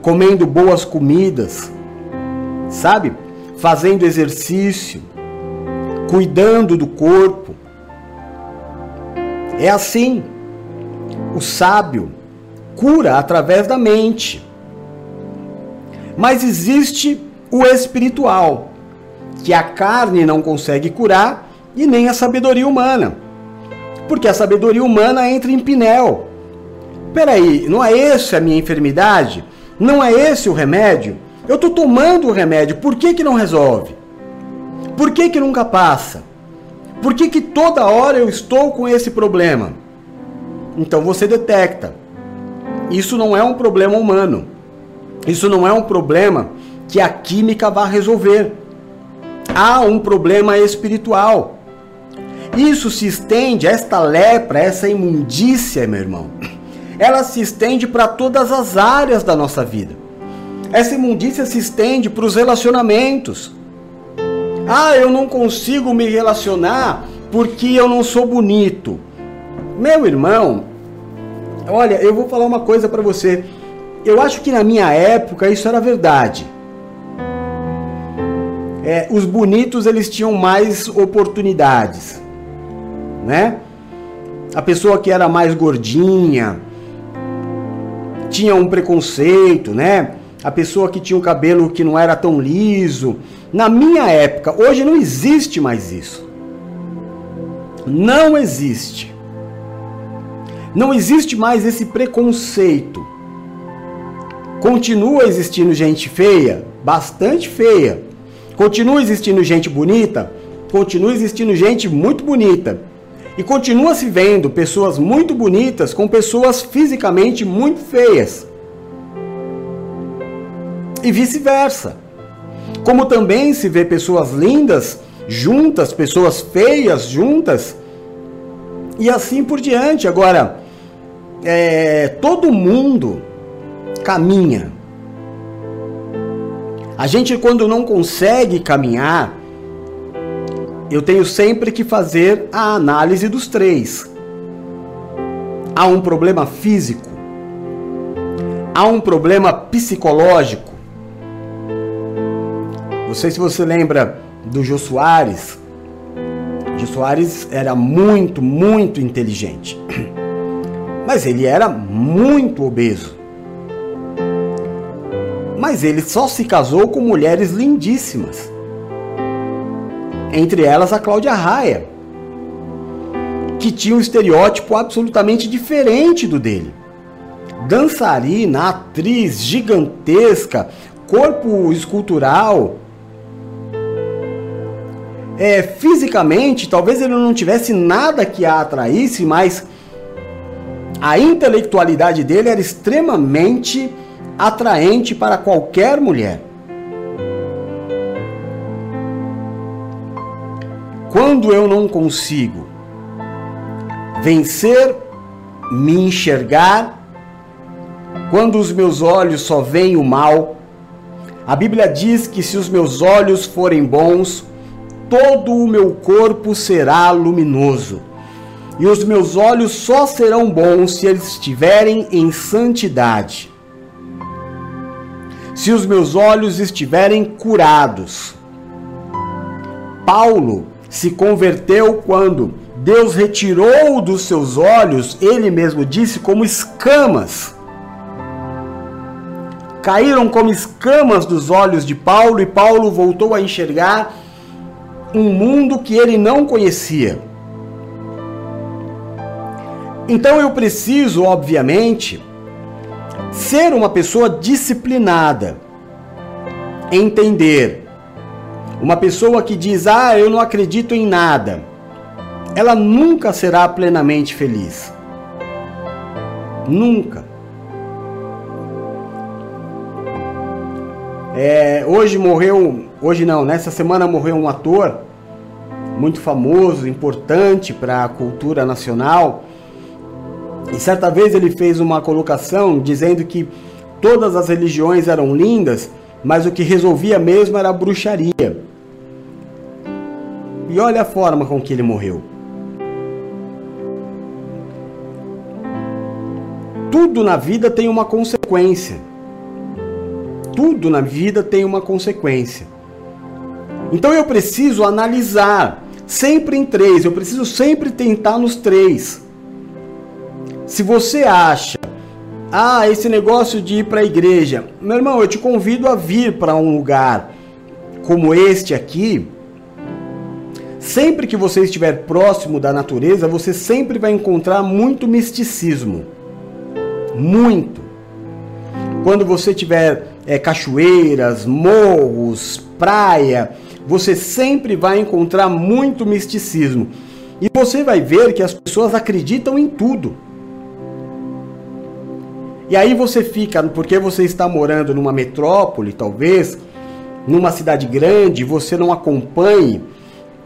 comendo boas comidas, sabe? Fazendo exercício, cuidando do corpo. É assim. O sábio cura através da mente. Mas existe o espiritual, que a carne não consegue curar e nem a sabedoria humana. Porque a sabedoria humana entra em pinel. Peraí, não é essa a minha enfermidade? Não é esse o remédio? Eu estou tomando o remédio, por que, que não resolve? Por que, que nunca passa? Por que, que toda hora eu estou com esse problema? Então você detecta isso não é um problema humano. Isso não é um problema que a química vai resolver. Há um problema espiritual. Isso se estende, esta lepra, essa imundícia, meu irmão, ela se estende para todas as áreas da nossa vida. Essa imundícia se estende para os relacionamentos. Ah, eu não consigo me relacionar porque eu não sou bonito. Meu irmão, Olha, eu vou falar uma coisa para você. Eu acho que na minha época isso era verdade. É, os bonitos eles tinham mais oportunidades, né? A pessoa que era mais gordinha tinha um preconceito, né? A pessoa que tinha o cabelo que não era tão liso. Na minha época, hoje não existe mais isso. Não existe. Não existe mais esse preconceito. Continua existindo gente feia, bastante feia. Continua existindo gente bonita, continua existindo gente muito bonita. E continua se vendo pessoas muito bonitas com pessoas fisicamente muito feias. E vice-versa. Como também se vê pessoas lindas juntas, pessoas feias juntas, e assim por diante. Agora, é, todo mundo caminha. A gente, quando não consegue caminhar, eu tenho sempre que fazer a análise dos três. Há um problema físico, há um problema psicológico. Não sei se você lembra do Jô Soares. Jô Soares era muito, muito inteligente. Mas ele era muito obeso. Mas ele só se casou com mulheres lindíssimas. Entre elas a Cláudia Raia, que tinha um estereótipo absolutamente diferente do dele. Dançarina, atriz gigantesca, corpo escultural. É, fisicamente, talvez ele não tivesse nada que a atraísse, mas a intelectualidade dele era extremamente atraente para qualquer mulher. Quando eu não consigo vencer, me enxergar, quando os meus olhos só veem o mal, a Bíblia diz que se os meus olhos forem bons, todo o meu corpo será luminoso e os meus olhos só serão bons se eles estiverem em santidade. Se os meus olhos estiverem curados. Paulo se converteu quando Deus retirou dos seus olhos, ele mesmo disse, como escamas. Caíram como escamas dos olhos de Paulo e Paulo voltou a enxergar um mundo que ele não conhecia. Então eu preciso, obviamente, ser uma pessoa disciplinada, entender. Uma pessoa que diz: "Ah, eu não acredito em nada", ela nunca será plenamente feliz. Nunca. É, hoje morreu, hoje não, nessa semana morreu um ator muito famoso, importante para a cultura nacional. E certa vez ele fez uma colocação dizendo que todas as religiões eram lindas, mas o que resolvia mesmo era a bruxaria. E olha a forma com que ele morreu. Tudo na vida tem uma consequência. Tudo na vida tem uma consequência. Então eu preciso analisar sempre em três, eu preciso sempre tentar nos três. Se você acha, ah, esse negócio de ir para a igreja, meu irmão, eu te convido a vir para um lugar como este aqui. Sempre que você estiver próximo da natureza, você sempre vai encontrar muito misticismo. Muito. Quando você tiver é, cachoeiras, morros, praia, você sempre vai encontrar muito misticismo. E você vai ver que as pessoas acreditam em tudo. E aí você fica, porque você está morando numa metrópole, talvez, numa cidade grande, você não acompanhe.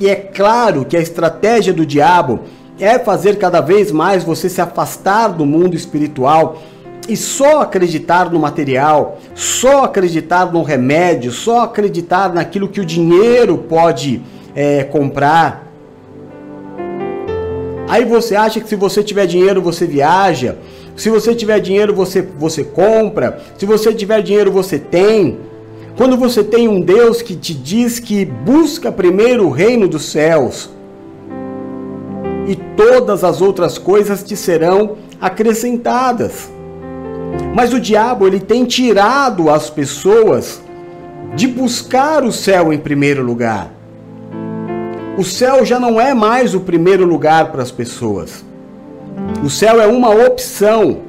E é claro que a estratégia do diabo é fazer cada vez mais você se afastar do mundo espiritual e só acreditar no material, só acreditar no remédio, só acreditar naquilo que o dinheiro pode é, comprar. Aí você acha que se você tiver dinheiro você viaja, se você tiver dinheiro você, você compra, se você tiver dinheiro você tem. Quando você tem um Deus que te diz que busca primeiro o reino dos céus e todas as outras coisas te serão acrescentadas. Mas o diabo ele tem tirado as pessoas de buscar o céu em primeiro lugar. O céu já não é mais o primeiro lugar para as pessoas. O céu é uma opção.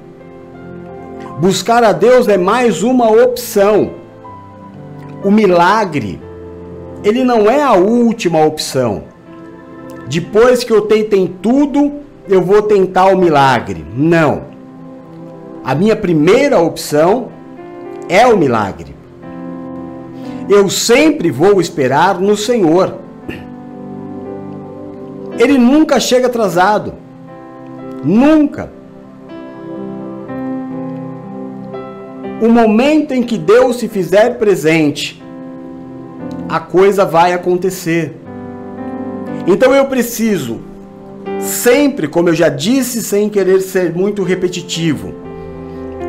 Buscar a Deus é mais uma opção. O milagre, ele não é a última opção. Depois que eu tentei tudo, eu vou tentar o milagre. Não. A minha primeira opção é o milagre. Eu sempre vou esperar no Senhor. Ele nunca chega atrasado. Nunca. O momento em que Deus se fizer presente, a coisa vai acontecer. Então eu preciso, sempre, como eu já disse, sem querer ser muito repetitivo,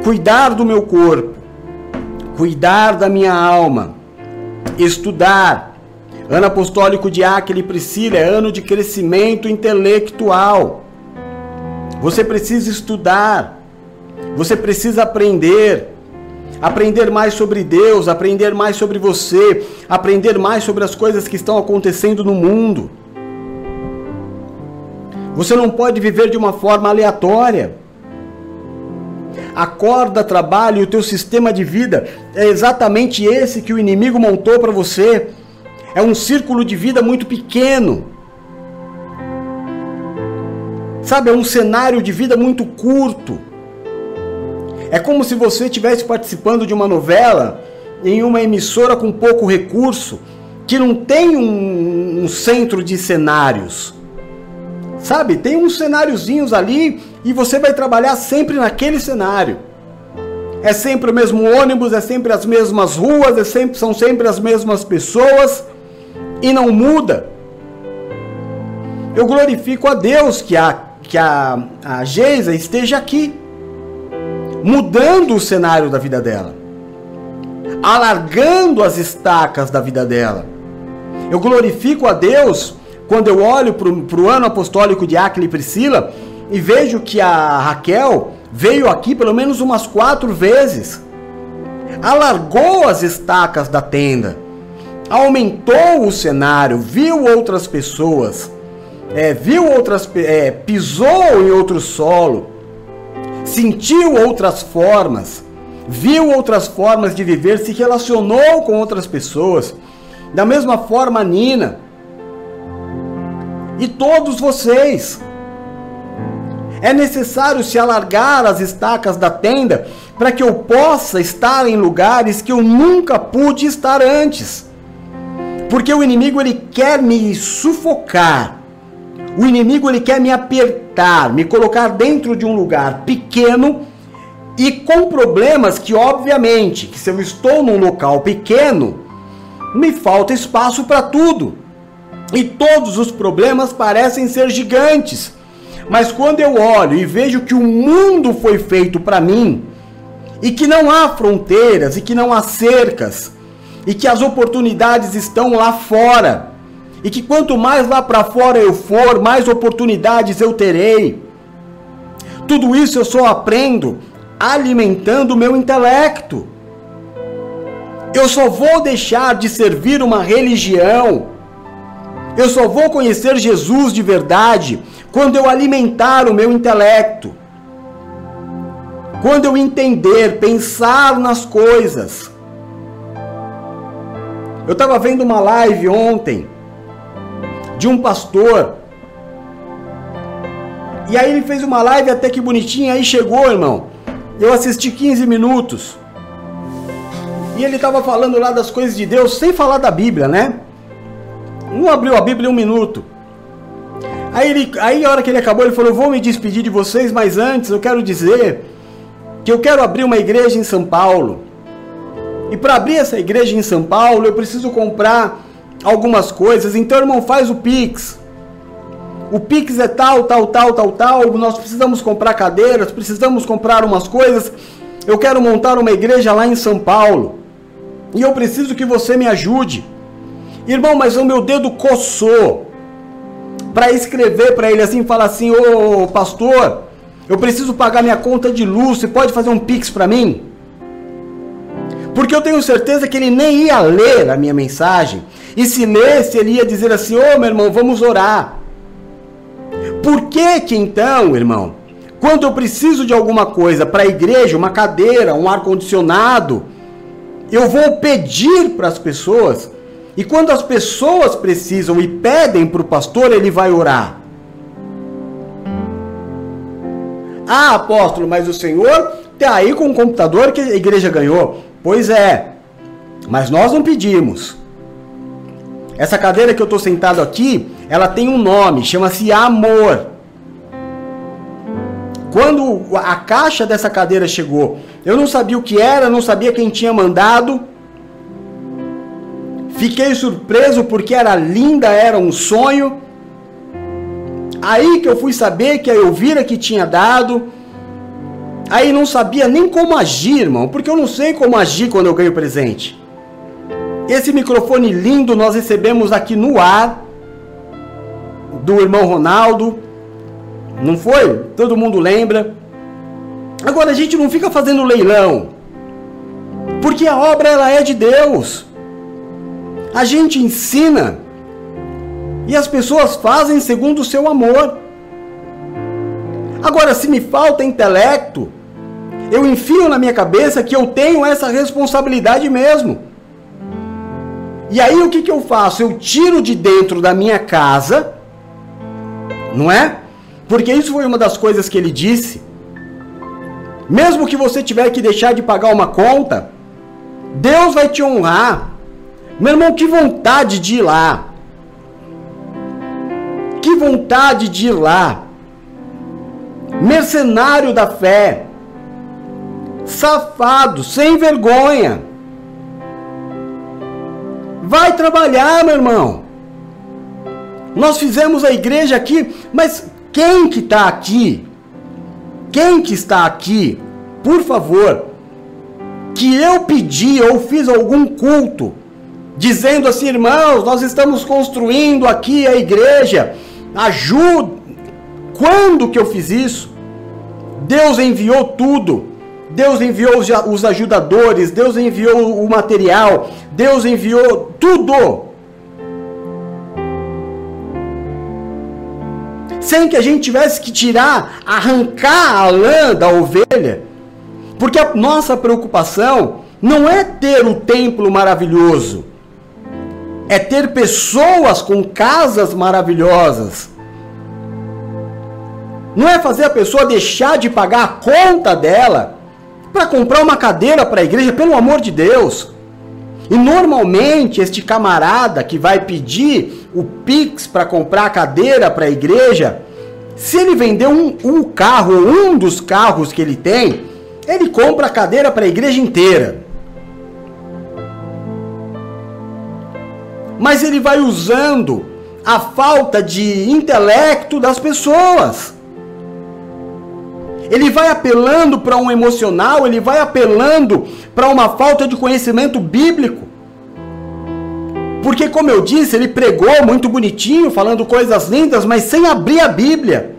cuidar do meu corpo, cuidar da minha alma, estudar. Ano apostólico de Aquile e Priscila é ano de crescimento intelectual. Você precisa estudar, você precisa aprender, aprender mais sobre Deus, aprender mais sobre você, aprender mais sobre as coisas que estão acontecendo no mundo. Você não pode viver de uma forma aleatória acorda, trabalha e o teu sistema de vida é exatamente esse que o inimigo montou para você. É um círculo de vida muito pequeno. Sabe, é um cenário de vida muito curto. É como se você estivesse participando de uma novela em uma emissora com pouco recurso, que não tem um, um centro de cenários. Sabe, tem uns cenáriozinhos ali e você vai trabalhar sempre naquele cenário. É sempre o mesmo ônibus, é sempre as mesmas ruas, é sempre, são sempre as mesmas pessoas e não muda. Eu glorifico a Deus que a, que a, a Geisa esteja aqui, mudando o cenário da vida dela, alargando as estacas da vida dela. Eu glorifico a Deus quando eu olho para o ano apostólico de Aquile e Priscila e vejo que a Raquel veio aqui pelo menos umas quatro vezes. Alargou as estacas da tenda, aumentou o cenário, viu outras pessoas, é, viu outras, é, pisou em outro solo, sentiu outras formas, viu outras formas de viver, se relacionou com outras pessoas. Da mesma forma, Nina e todos vocês. É necessário se alargar as estacas da tenda para que eu possa estar em lugares que eu nunca pude estar antes. Porque o inimigo ele quer me sufocar. O inimigo ele quer me apertar, me colocar dentro de um lugar pequeno e com problemas que obviamente, que se eu estou num local pequeno, me falta espaço para tudo. E todos os problemas parecem ser gigantes. Mas quando eu olho e vejo que o mundo foi feito para mim, e que não há fronteiras, e que não há cercas, e que as oportunidades estão lá fora, e que quanto mais lá para fora eu for, mais oportunidades eu terei. Tudo isso eu só aprendo alimentando o meu intelecto. Eu só vou deixar de servir uma religião. Eu só vou conhecer Jesus de verdade quando eu alimentar o meu intelecto. Quando eu entender, pensar nas coisas. Eu estava vendo uma live ontem de um pastor. E aí ele fez uma live até que bonitinha, aí chegou, irmão. Eu assisti 15 minutos. E ele estava falando lá das coisas de Deus, sem falar da Bíblia, né? Não abriu a Bíblia um minuto. Aí, ele, aí a hora que ele acabou, ele falou: Vou me despedir de vocês, mas antes eu quero dizer que eu quero abrir uma igreja em São Paulo. E para abrir essa igreja em São Paulo, eu preciso comprar algumas coisas. Então, irmão, faz o Pix. O Pix é tal, tal, tal, tal, tal. Nós precisamos comprar cadeiras, precisamos comprar umas coisas. Eu quero montar uma igreja lá em São Paulo. E eu preciso que você me ajude. Irmão, mas o meu dedo coçou para escrever para ele assim, falar assim: "Ô, pastor, eu preciso pagar minha conta de luz, você pode fazer um pix para mim?" Porque eu tenho certeza que ele nem ia ler a minha mensagem. E se lesse, ele ia dizer assim: "Ô, oh, meu irmão, vamos orar." Por que que então, irmão, quando eu preciso de alguma coisa para a igreja, uma cadeira, um ar condicionado, eu vou pedir para as pessoas. E quando as pessoas precisam e pedem para o pastor, ele vai orar. Ah, apóstolo, mas o senhor está aí com um computador que a igreja ganhou. Pois é, mas nós não pedimos. Essa cadeira que eu estou sentado aqui, ela tem um nome, chama-se amor. Quando a caixa dessa cadeira chegou, eu não sabia o que era, não sabia quem tinha mandado. Fiquei surpreso porque era linda, era um sonho. Aí que eu fui saber que a Elvira que tinha dado. Aí não sabia nem como agir, irmão, porque eu não sei como agir quando eu ganho presente. Esse microfone lindo nós recebemos aqui no ar do irmão Ronaldo. Não foi? Todo mundo lembra. Agora a gente não fica fazendo leilão. Porque a obra ela é de Deus. A gente ensina e as pessoas fazem segundo o seu amor. Agora, se me falta intelecto, eu enfio na minha cabeça que eu tenho essa responsabilidade mesmo. E aí o que, que eu faço? Eu tiro de dentro da minha casa, não é? Porque isso foi uma das coisas que ele disse. Mesmo que você tiver que deixar de pagar uma conta, Deus vai te honrar. Meu irmão, que vontade de ir lá. Que vontade de ir lá. Mercenário da fé. Safado, sem vergonha. Vai trabalhar, meu irmão. Nós fizemos a igreja aqui, mas quem que está aqui? Quem que está aqui? Por favor, que eu pedi ou fiz algum culto dizendo assim, irmãos, nós estamos construindo aqui a igreja, ajuda. Quando que eu fiz isso? Deus enviou tudo. Deus enviou os ajudadores, Deus enviou o material, Deus enviou tudo. sem que a gente tivesse que tirar, arrancar a lã da ovelha. Porque a nossa preocupação não é ter o templo maravilhoso, é ter pessoas com casas maravilhosas. Não é fazer a pessoa deixar de pagar a conta dela para comprar uma cadeira para a igreja, pelo amor de Deus. E normalmente este camarada que vai pedir o Pix para comprar cadeira para a igreja, se ele vender um, um carro, um dos carros que ele tem, ele compra a cadeira para a igreja inteira. Mas ele vai usando a falta de intelecto das pessoas. Ele vai apelando para um emocional, ele vai apelando para uma falta de conhecimento bíblico. Porque, como eu disse, ele pregou muito bonitinho, falando coisas lindas, mas sem abrir a Bíblia.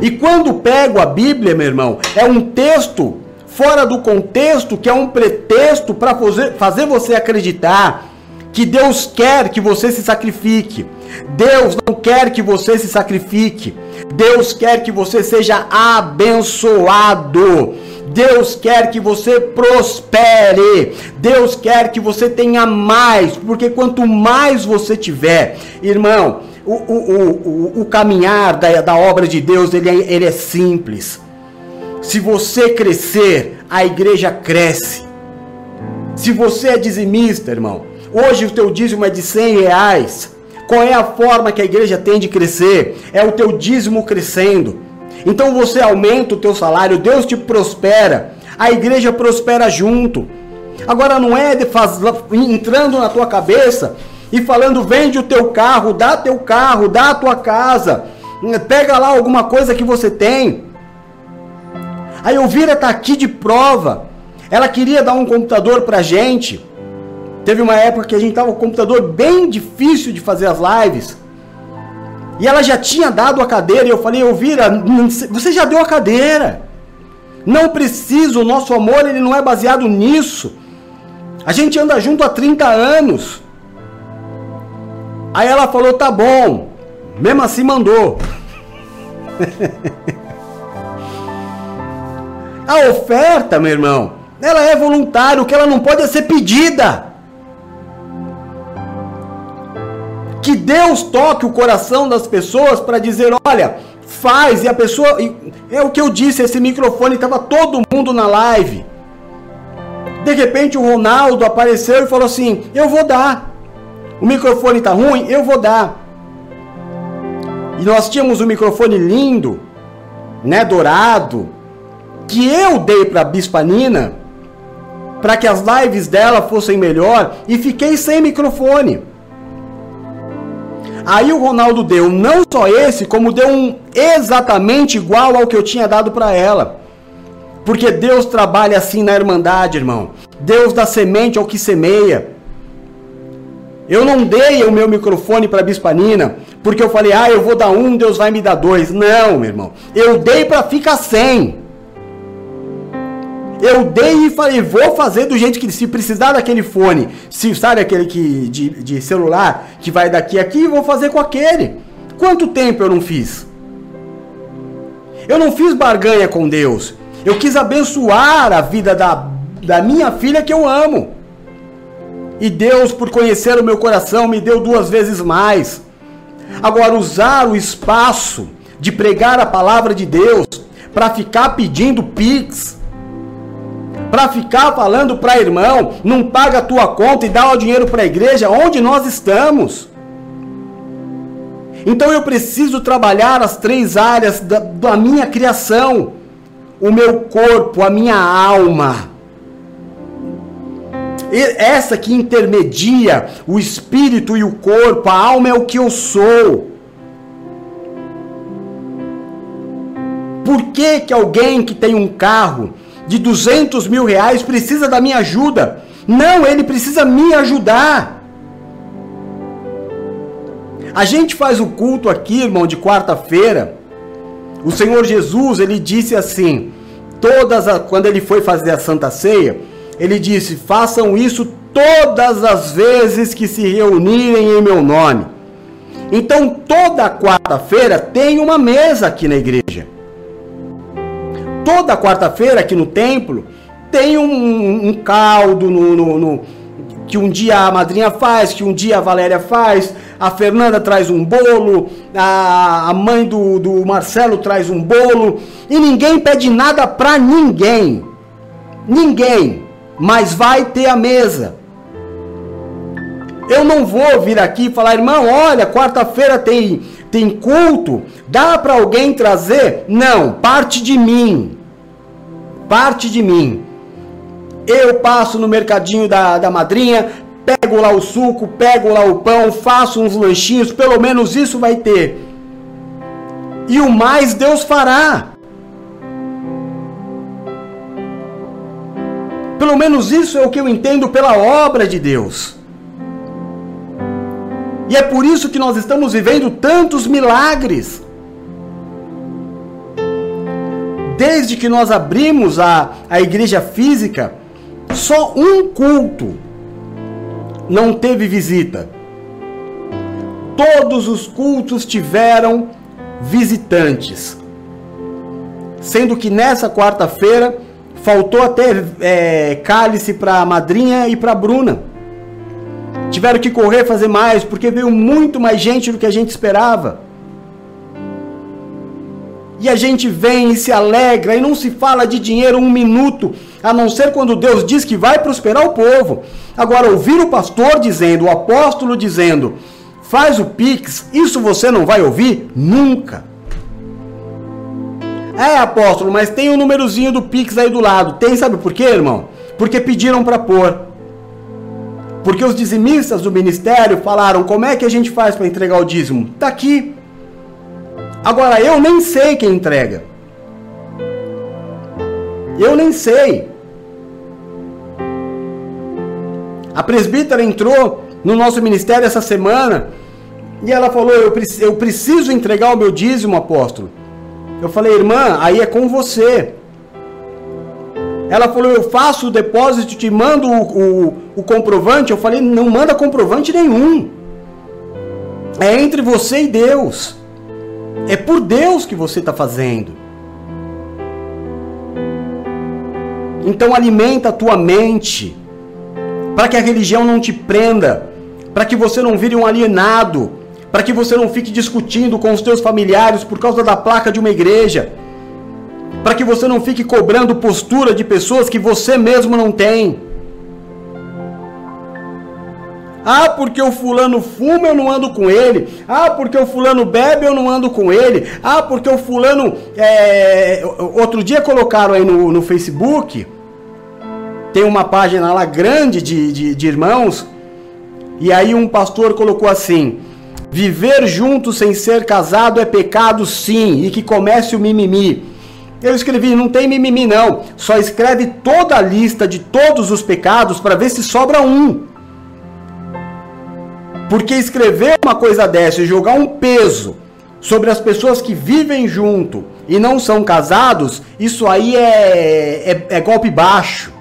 E quando pego a Bíblia, meu irmão, é um texto fora do contexto, que é um pretexto para fazer, fazer você acreditar que Deus quer que você se sacrifique. Deus não quer que você se sacrifique. Deus quer que você seja abençoado. Deus quer que você prospere. Deus quer que você tenha mais, porque quanto mais você tiver, irmão, o, o, o, o caminhar da, da obra de Deus ele é, ele é simples. Se você crescer, a igreja cresce. Se você é dizimista, irmão, hoje o teu dízimo é de 100 reais. Qual é a forma que a igreja tem de crescer? É o teu dízimo crescendo. Então você aumenta o teu salário, Deus te prospera, a igreja prospera junto. Agora não é de faz... entrando na tua cabeça e falando: vende o teu carro, dá teu carro, dá a tua casa, pega lá alguma coisa que você tem. A Elvira está aqui de prova. Ela queria dar um computador para gente. Teve uma época que a gente tava com um computador bem difícil de fazer as lives. E ela já tinha dado a cadeira e eu falei, Elvira, você já deu a cadeira. Não precisa, o nosso amor ele não é baseado nisso. A gente anda junto há 30 anos. Aí ela falou, tá bom. Mesmo assim mandou. a oferta, meu irmão, ela é voluntária, o que ela não pode é ser pedida. Que Deus toque o coração das pessoas para dizer: olha, faz. E a pessoa. É o que eu disse: esse microfone estava todo mundo na live. De repente o Ronaldo apareceu e falou assim: eu vou dar. O microfone está ruim? Eu vou dar. E nós tínhamos um microfone lindo, né, dourado, que eu dei para a Bispa Nina, para que as lives dela fossem melhor, e fiquei sem microfone. Aí o Ronaldo deu não só esse, como deu um exatamente igual ao que eu tinha dado para ela. Porque Deus trabalha assim na Irmandade, irmão. Deus dá semente ao que semeia. Eu não dei o meu microfone para a Bispanina, porque eu falei, ah, eu vou dar um, Deus vai me dar dois. Não, meu irmão. Eu dei para ficar sem. Eu dei e falei, vou fazer do jeito que se precisar daquele fone, se sabe aquele que de, de celular que vai daqui a aqui, vou fazer com aquele. Quanto tempo eu não fiz? Eu não fiz barganha com Deus. Eu quis abençoar a vida da, da minha filha que eu amo. E Deus, por conhecer o meu coração, me deu duas vezes mais. Agora, usar o espaço de pregar a palavra de Deus para ficar pedindo pix, para ficar falando para irmão, não paga a tua conta e dá o dinheiro para a igreja, onde nós estamos? Então eu preciso trabalhar as três áreas da, da minha criação: o meu corpo, a minha alma. Essa que intermedia o espírito e o corpo, a alma é o que eu sou. Por que, que alguém que tem um carro de 200 mil reais precisa da minha ajuda. Não, ele precisa me ajudar. A gente faz o culto aqui, irmão, de quarta-feira. O Senhor Jesus, ele disse assim: todas a, quando ele foi fazer a Santa Ceia, ele disse: "Façam isso todas as vezes que se reunirem em meu nome". Então, toda quarta-feira tem uma mesa aqui na igreja toda quarta-feira aqui no templo tem um, um caldo no, no, no, que um dia a madrinha faz, que um dia a Valéria faz, a Fernanda traz um bolo, a, a mãe do, do Marcelo traz um bolo, e ninguém pede nada pra ninguém. Ninguém. mas vai ter a mesa. Eu não vou vir aqui e falar, irmão, olha, quarta-feira tem, tem culto, dá para alguém trazer? Não, parte de mim. Parte de mim. Eu passo no mercadinho da, da madrinha, pego lá o suco, pego lá o pão, faço uns lanchinhos, pelo menos isso vai ter. E o mais Deus fará. Pelo menos isso é o que eu entendo pela obra de Deus. E é por isso que nós estamos vivendo tantos milagres. Desde que nós abrimos a, a igreja física, só um culto não teve visita. Todos os cultos tiveram visitantes. Sendo que nessa quarta-feira faltou até é, cálice para a madrinha e para a Bruna. Tiveram que correr fazer mais porque veio muito mais gente do que a gente esperava. E a gente vem e se alegra e não se fala de dinheiro um minuto, a não ser quando Deus diz que vai prosperar o povo. Agora, ouvir o pastor dizendo, o apóstolo dizendo, faz o pix, isso você não vai ouvir nunca. É, apóstolo, mas tem o um númerozinho do pix aí do lado. Tem, sabe por quê, irmão? Porque pediram para pôr. Porque os dizimistas do ministério falaram: como é que a gente faz para entregar o dízimo? Tá aqui. Agora eu nem sei quem entrega. Eu nem sei. A presbítera entrou no nosso ministério essa semana e ela falou: eu, eu preciso entregar o meu dízimo, apóstolo. Eu falei, irmã, aí é com você. Ela falou, eu faço o depósito, te mando o, o, o comprovante. Eu falei, não manda comprovante nenhum. É entre você e Deus. É por Deus que você está fazendo. Então alimenta a tua mente para que a religião não te prenda, para que você não vire um alienado, para que você não fique discutindo com os teus familiares por causa da placa de uma igreja, para que você não fique cobrando postura de pessoas que você mesmo não tem. Ah, porque o fulano fuma, eu não ando com ele. Ah, porque o fulano bebe, eu não ando com ele. Ah, porque o fulano. É... Outro dia colocaram aí no, no Facebook. Tem uma página lá grande de, de, de irmãos. E aí um pastor colocou assim: Viver junto sem ser casado é pecado, sim, e que comece o mimimi. Eu escrevi, não tem mimimi não. Só escreve toda a lista de todos os pecados para ver se sobra um. Porque escrever uma coisa dessa e jogar um peso sobre as pessoas que vivem junto e não são casados, isso aí é, é, é golpe baixo.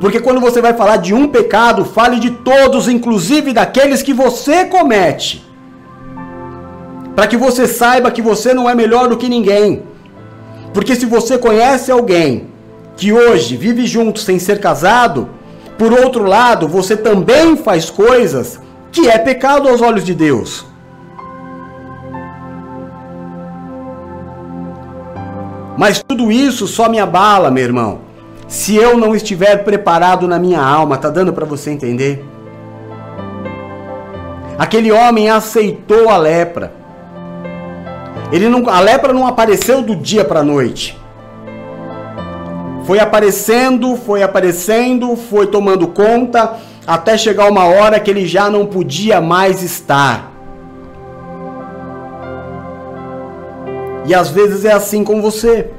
Porque quando você vai falar de um pecado, fale de todos, inclusive daqueles que você comete. Para que você saiba que você não é melhor do que ninguém. Porque se você conhece alguém que hoje vive junto sem ser casado, por outro lado, você também faz coisas que é pecado aos olhos de Deus. Mas tudo isso só me abala, meu irmão, se eu não estiver preparado na minha alma. Tá dando para você entender? Aquele homem aceitou a lepra. Ele não, a lepra não apareceu do dia para a noite. Foi aparecendo, foi aparecendo, foi tomando conta, até chegar uma hora que ele já não podia mais estar. E às vezes é assim com você.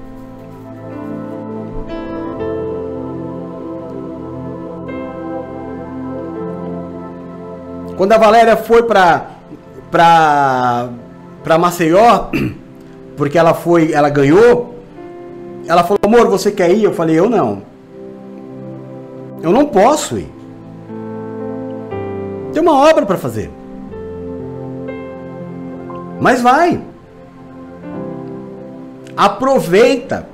Quando a Valéria foi para para para Maceió, porque ela foi, ela ganhou, ela falou: Amor, você quer ir? Eu falei: Eu não. Eu não posso ir. Tem uma obra para fazer. Mas vai. Aproveita.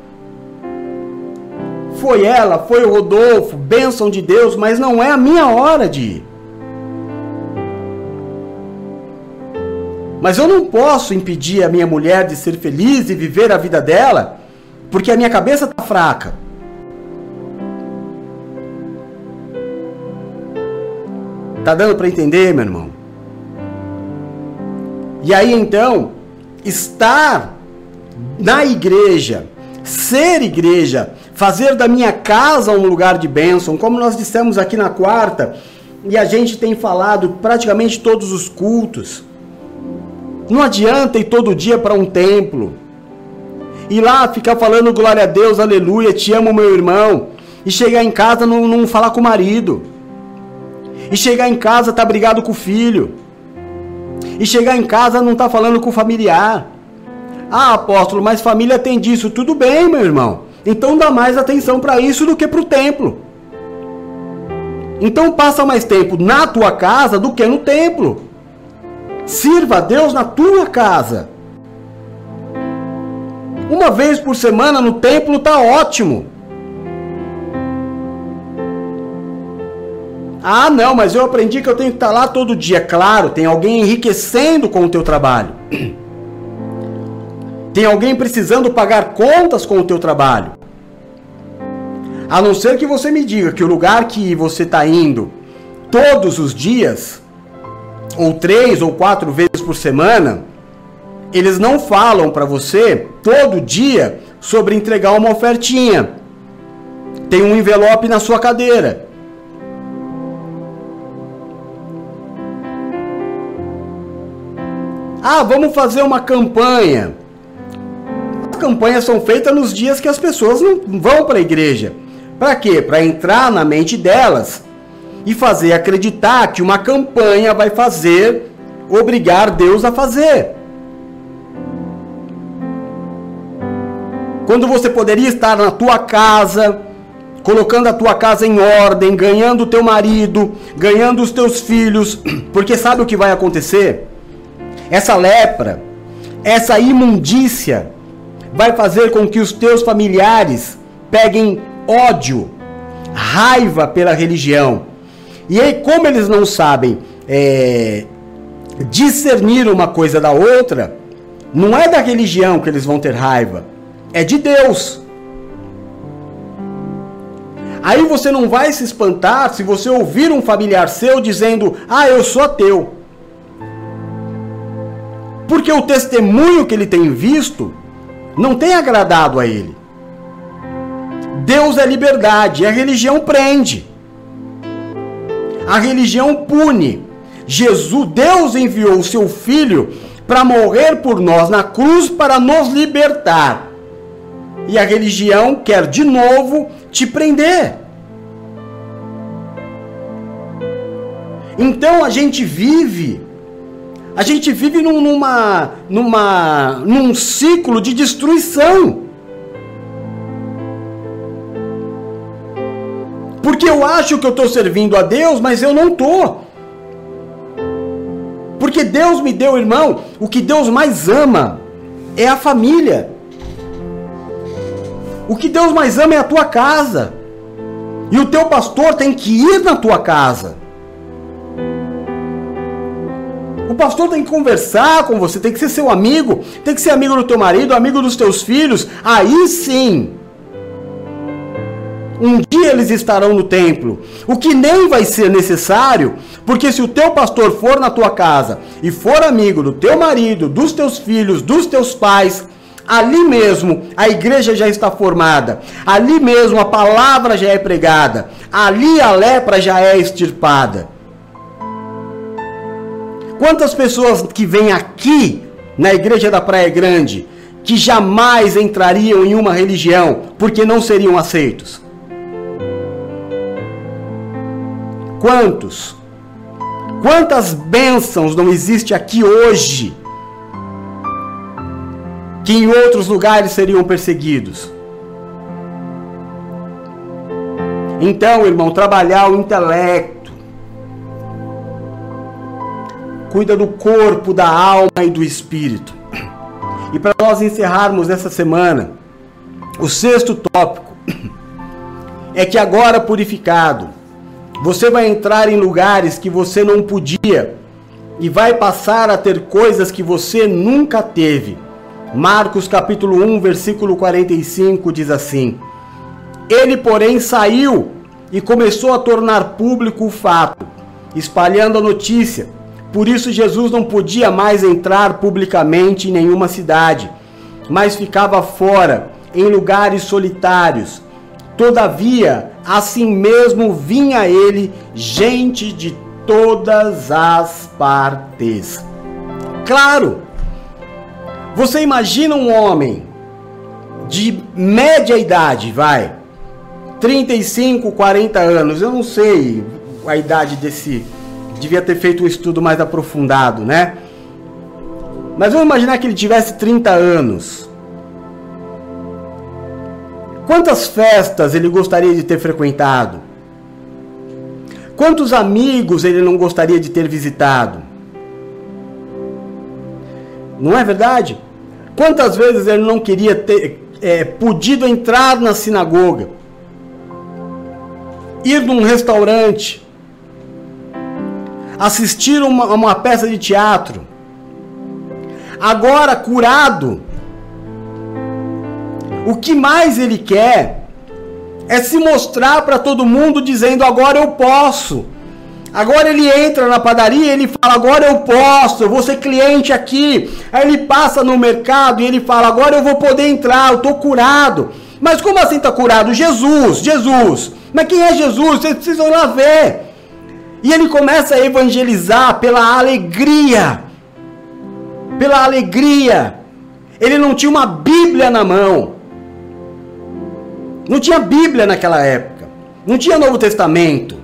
Foi ela, foi o Rodolfo, bênção de Deus, mas não é a minha hora de ir. Mas eu não posso impedir a minha mulher de ser feliz e viver a vida dela porque a minha cabeça tá fraca. Tá dando para entender, meu irmão? E aí então, estar na igreja, ser igreja, fazer da minha casa um lugar de bênção, como nós dissemos aqui na quarta, e a gente tem falado praticamente todos os cultos. Não adianta ir todo dia para um templo. Ir lá ficar falando glória a Deus, aleluia, te amo, meu irmão. E chegar em casa não, não falar com o marido. E chegar em casa tá brigado com o filho. E chegar em casa não tá falando com o familiar. Ah, apóstolo, mas família tem disso. Tudo bem, meu irmão. Então dá mais atenção para isso do que para o templo. Então passa mais tempo na tua casa do que no templo. Sirva a Deus na tua casa. Uma vez por semana no templo tá ótimo. Ah, não, mas eu aprendi que eu tenho que estar lá todo dia. Claro, tem alguém enriquecendo com o teu trabalho. Tem alguém precisando pagar contas com o teu trabalho. A não ser que você me diga que o lugar que você está indo todos os dias, ou três ou quatro vezes por semana, eles não falam para você todo dia sobre entregar uma ofertinha. Tem um envelope na sua cadeira. Ah, vamos fazer uma campanha. As campanhas são feitas nos dias que as pessoas não vão para a igreja. Para quê? Para entrar na mente delas e fazer acreditar que uma campanha vai fazer, obrigar Deus a fazer. Quando você poderia estar na tua casa, colocando a tua casa em ordem, ganhando o teu marido, ganhando os teus filhos, porque sabe o que vai acontecer? Essa lepra, essa imundícia vai fazer com que os teus familiares peguem ódio, raiva pela religião. E aí, como eles não sabem é, discernir uma coisa da outra, não é da religião que eles vão ter raiva, é de Deus. Aí você não vai se espantar se você ouvir um familiar seu dizendo: Ah, eu sou ateu. Porque o testemunho que ele tem visto não tem agradado a ele. Deus é liberdade, a religião prende. A religião pune. Jesus, Deus enviou o seu filho para morrer por nós na cruz para nos libertar. E a religião quer de novo te prender. Então a gente vive a gente vive num, numa, numa, num ciclo de destruição. Porque eu acho que eu estou servindo a Deus, mas eu não estou. Porque Deus me deu, irmão, o que Deus mais ama é a família. O que Deus mais ama é a tua casa. E o teu pastor tem que ir na tua casa. O pastor tem que conversar com você, tem que ser seu amigo, tem que ser amigo do teu marido, amigo dos teus filhos. Aí sim um dia eles estarão no templo. O que nem vai ser necessário, porque se o teu pastor for na tua casa e for amigo do teu marido, dos teus filhos, dos teus pais, ali mesmo a igreja já está formada, ali mesmo a palavra já é pregada, ali a lepra já é extirpada. Quantas pessoas que vêm aqui na igreja da Praia Grande que jamais entrariam em uma religião porque não seriam aceitos? Quantos? Quantas bênçãos não existe aqui hoje que em outros lugares seriam perseguidos? Então, irmão, trabalhar o intelecto. Cuida do corpo, da alma e do espírito. E para nós encerrarmos essa semana, o sexto tópico é que agora purificado, você vai entrar em lugares que você não podia e vai passar a ter coisas que você nunca teve. Marcos capítulo 1, versículo 45 diz assim: Ele, porém, saiu e começou a tornar público o fato, espalhando a notícia. Por isso, Jesus não podia mais entrar publicamente em nenhuma cidade, mas ficava fora, em lugares solitários. Todavia, assim mesmo vinha ele gente de todas as partes. Claro, você imagina um homem de média idade, vai, 35, 40 anos, eu não sei a idade desse. Devia ter feito um estudo mais aprofundado, né? Mas vamos imaginar que ele tivesse 30 anos. Quantas festas ele gostaria de ter frequentado? Quantos amigos ele não gostaria de ter visitado? Não é verdade? Quantas vezes ele não queria ter é, podido entrar na sinagoga, ir num restaurante, assistir uma, uma peça de teatro, agora curado, o que mais ele quer é se mostrar para todo mundo dizendo: agora eu posso. Agora ele entra na padaria ele fala: agora eu posso, eu vou ser cliente aqui. Aí ele passa no mercado e ele fala: agora eu vou poder entrar, eu estou curado. Mas como assim está curado? Jesus, Jesus. Mas quem é Jesus? Vocês precisam lá ver. E ele começa a evangelizar pela alegria. Pela alegria. Ele não tinha uma Bíblia na mão. Não tinha Bíblia naquela época. Não tinha Novo Testamento.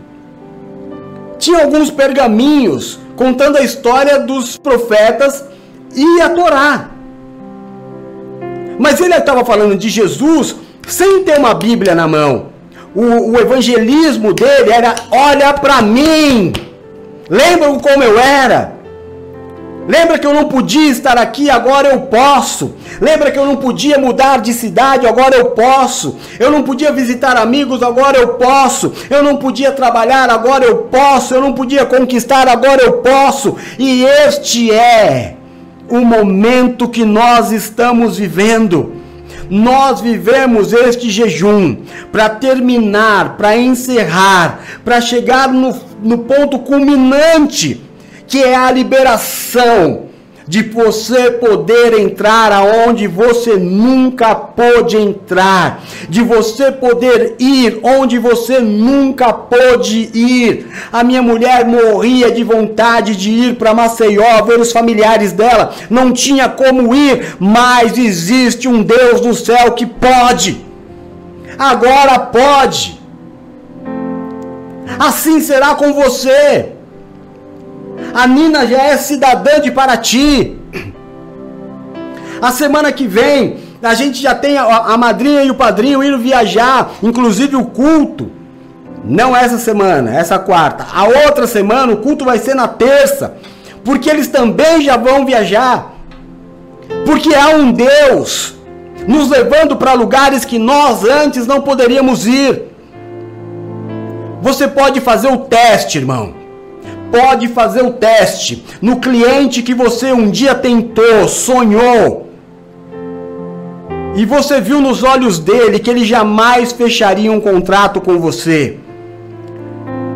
Tinha alguns pergaminhos contando a história dos profetas e a Torá. Mas ele estava falando de Jesus sem ter uma Bíblia na mão. O, o evangelismo dele era: olha para mim, lembra como eu era. Lembra que eu não podia estar aqui, agora eu posso. Lembra que eu não podia mudar de cidade, agora eu posso. Eu não podia visitar amigos, agora eu posso. Eu não podia trabalhar, agora eu posso. Eu não podia conquistar, agora eu posso. E este é o momento que nós estamos vivendo. Nós vivemos este jejum para terminar, para encerrar, para chegar no, no ponto culminante que é a liberação de você poder entrar aonde você nunca pôde entrar, de você poder ir onde você nunca pôde ir. A minha mulher morria de vontade de ir para Maceió ver os familiares dela, não tinha como ir, mas existe um Deus no céu que pode. Agora pode. Assim será com você. A Nina já é cidadã de Paraty. A semana que vem, a gente já tem a, a madrinha e o padrinho indo viajar, inclusive o culto. Não essa semana, essa quarta. A outra semana o culto vai ser na terça, porque eles também já vão viajar. Porque há um Deus nos levando para lugares que nós antes não poderíamos ir. Você pode fazer o teste, irmão pode fazer o teste no cliente que você um dia tentou, sonhou. E você viu nos olhos dele que ele jamais fecharia um contrato com você.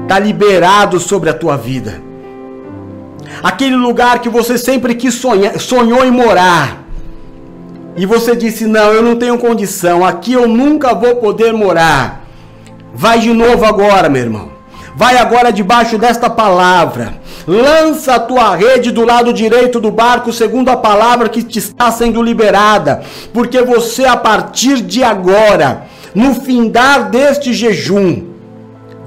Está liberado sobre a tua vida. Aquele lugar que você sempre quis sonhar, sonhou em morar. E você disse: Não, eu não tenho condição, aqui eu nunca vou poder morar. Vai de novo agora, meu irmão. Vai agora debaixo desta palavra. Lança a tua rede do lado direito do barco, segundo a palavra que te está sendo liberada. Porque você, a partir de agora, no findar deste jejum,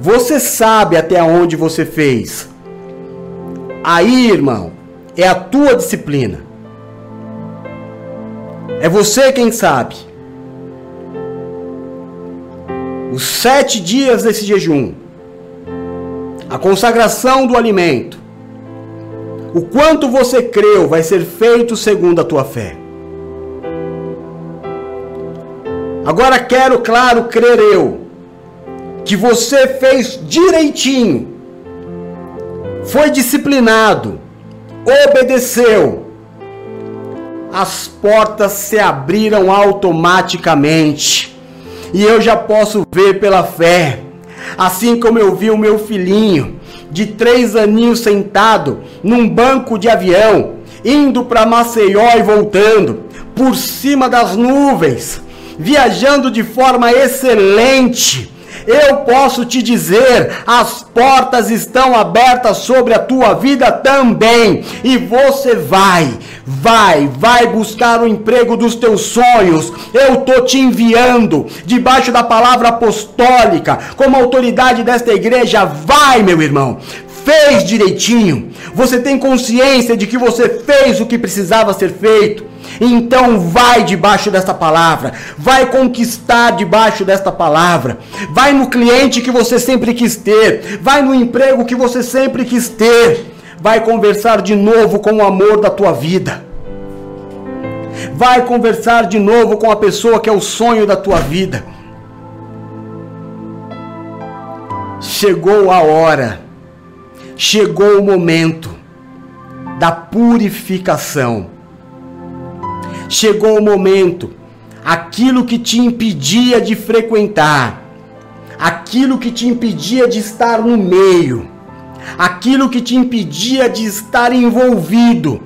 você sabe até onde você fez. Aí, irmão, é a tua disciplina. É você quem sabe. Os sete dias desse jejum a consagração do alimento. O quanto você creu vai ser feito segundo a tua fé. Agora quero, claro, crer eu, que você fez direitinho, foi disciplinado, obedeceu, as portas se abriram automaticamente, e eu já posso ver pela fé Assim como eu vi o meu filhinho, de três aninhos sentado num banco de avião, indo para Maceió e voltando, por cima das nuvens, viajando de forma excelente eu posso te dizer: as portas estão abertas sobre a tua vida também. E você vai, vai, vai buscar o emprego dos teus sonhos. Eu tô te enviando debaixo da palavra apostólica, como autoridade desta igreja. Vai, meu irmão fez direitinho, você tem consciência de que você fez o que precisava ser feito. Então vai debaixo desta palavra, vai conquistar debaixo desta palavra, vai no cliente que você sempre quis ter, vai no emprego que você sempre quis ter, vai conversar de novo com o amor da tua vida. Vai conversar de novo com a pessoa que é o sonho da tua vida. Chegou a hora, chegou o momento da purificação. Chegou o momento, aquilo que te impedia de frequentar, aquilo que te impedia de estar no meio, aquilo que te impedia de estar envolvido,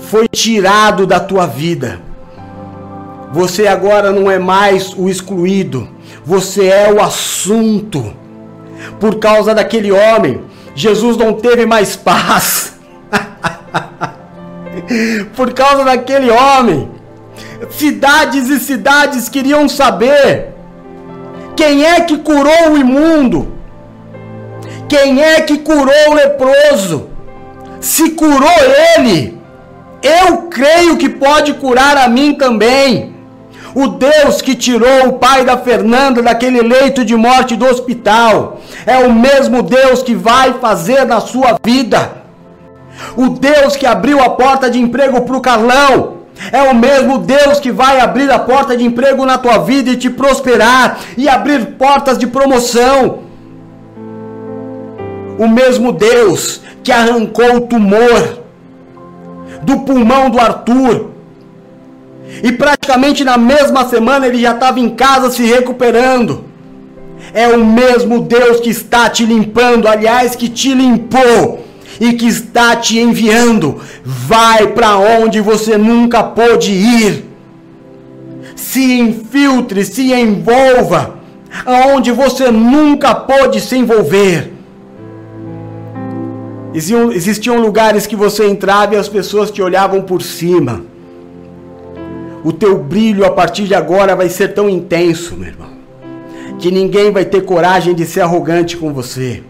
foi tirado da tua vida. Você agora não é mais o excluído, você é o assunto. Por causa daquele homem, Jesus não teve mais paz. por causa daquele homem. Cidades e cidades queriam saber quem é que curou o imundo, quem é que curou o leproso. Se curou ele, eu creio que pode curar a mim também. O Deus que tirou o pai da Fernanda daquele leito de morte do hospital é o mesmo Deus que vai fazer na sua vida. O Deus que abriu a porta de emprego para o Carlão é o mesmo Deus que vai abrir a porta de emprego na tua vida e te prosperar e abrir portas de promoção. O mesmo Deus que arrancou o tumor do pulmão do Arthur. E praticamente na mesma semana ele já estava em casa se recuperando. É o mesmo Deus que está te limpando, aliás, que te limpou e que está te enviando. Vai para onde você nunca pôde ir. Se infiltre, se envolva aonde você nunca pôde se envolver. Existiam lugares que você entrava e as pessoas te olhavam por cima. O teu brilho a partir de agora vai ser tão intenso, meu irmão, que ninguém vai ter coragem de ser arrogante com você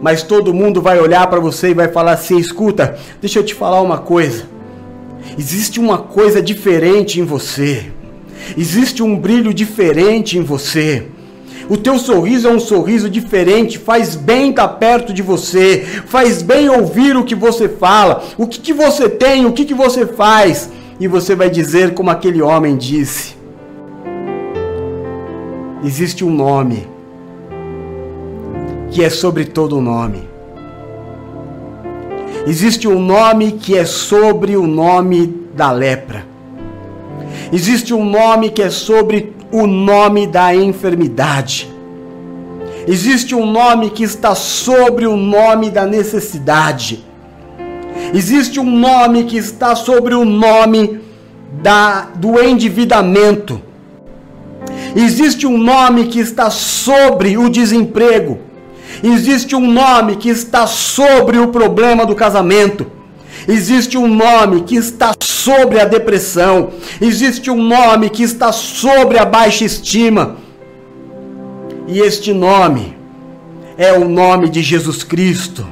mas todo mundo vai olhar para você e vai falar assim: escuta, deixa eu te falar uma coisa. Existe uma coisa diferente em você. Existe um brilho diferente em você. O teu sorriso é um sorriso diferente, faz bem estar perto de você, faz bem ouvir o que você fala, o que, que você tem, o que, que você faz. E você vai dizer como aquele homem disse: existe um nome que é sobre todo nome. Existe um nome que é sobre o nome da lepra. Existe um nome que é sobre o nome da enfermidade. Existe um nome que está sobre o nome da necessidade. Existe um nome que está sobre o nome da, do endividamento. Existe um nome que está sobre o desemprego. Existe um nome que está sobre o problema do casamento. Existe um nome que está sobre a depressão. Existe um nome que está sobre a baixa estima. E este nome é o nome de Jesus Cristo.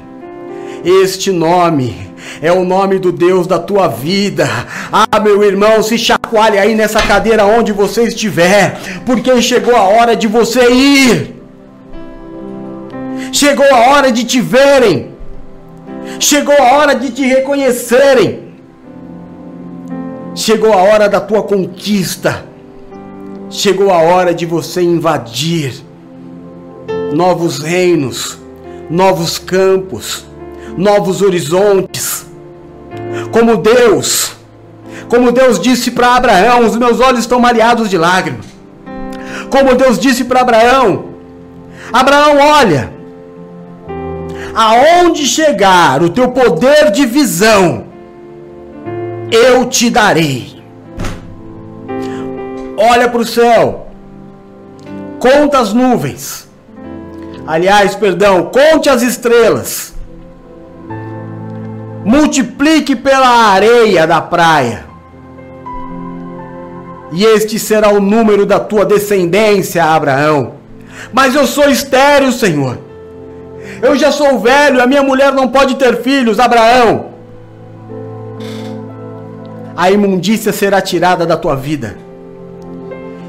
Este nome é o nome do Deus da tua vida. Ah, meu irmão, se chacoalhe aí nessa cadeira onde você estiver, porque chegou a hora de você ir. Chegou a hora de te verem. Chegou a hora de te reconhecerem. Chegou a hora da tua conquista. Chegou a hora de você invadir novos reinos, novos campos, novos horizontes. Como Deus, como Deus disse para Abraão: Os meus olhos estão mareados de lágrimas. Como Deus disse para Abraão: Abraão, olha, aonde chegar o teu poder de visão, eu te darei. Olha para o céu, conta as nuvens. Aliás, perdão, conte as estrelas. Multiplique pela areia da praia. E este será o número da tua descendência, Abraão. Mas eu sou estéril, Senhor. Eu já sou velho, a minha mulher não pode ter filhos, Abraão. A imundícia será tirada da tua vida.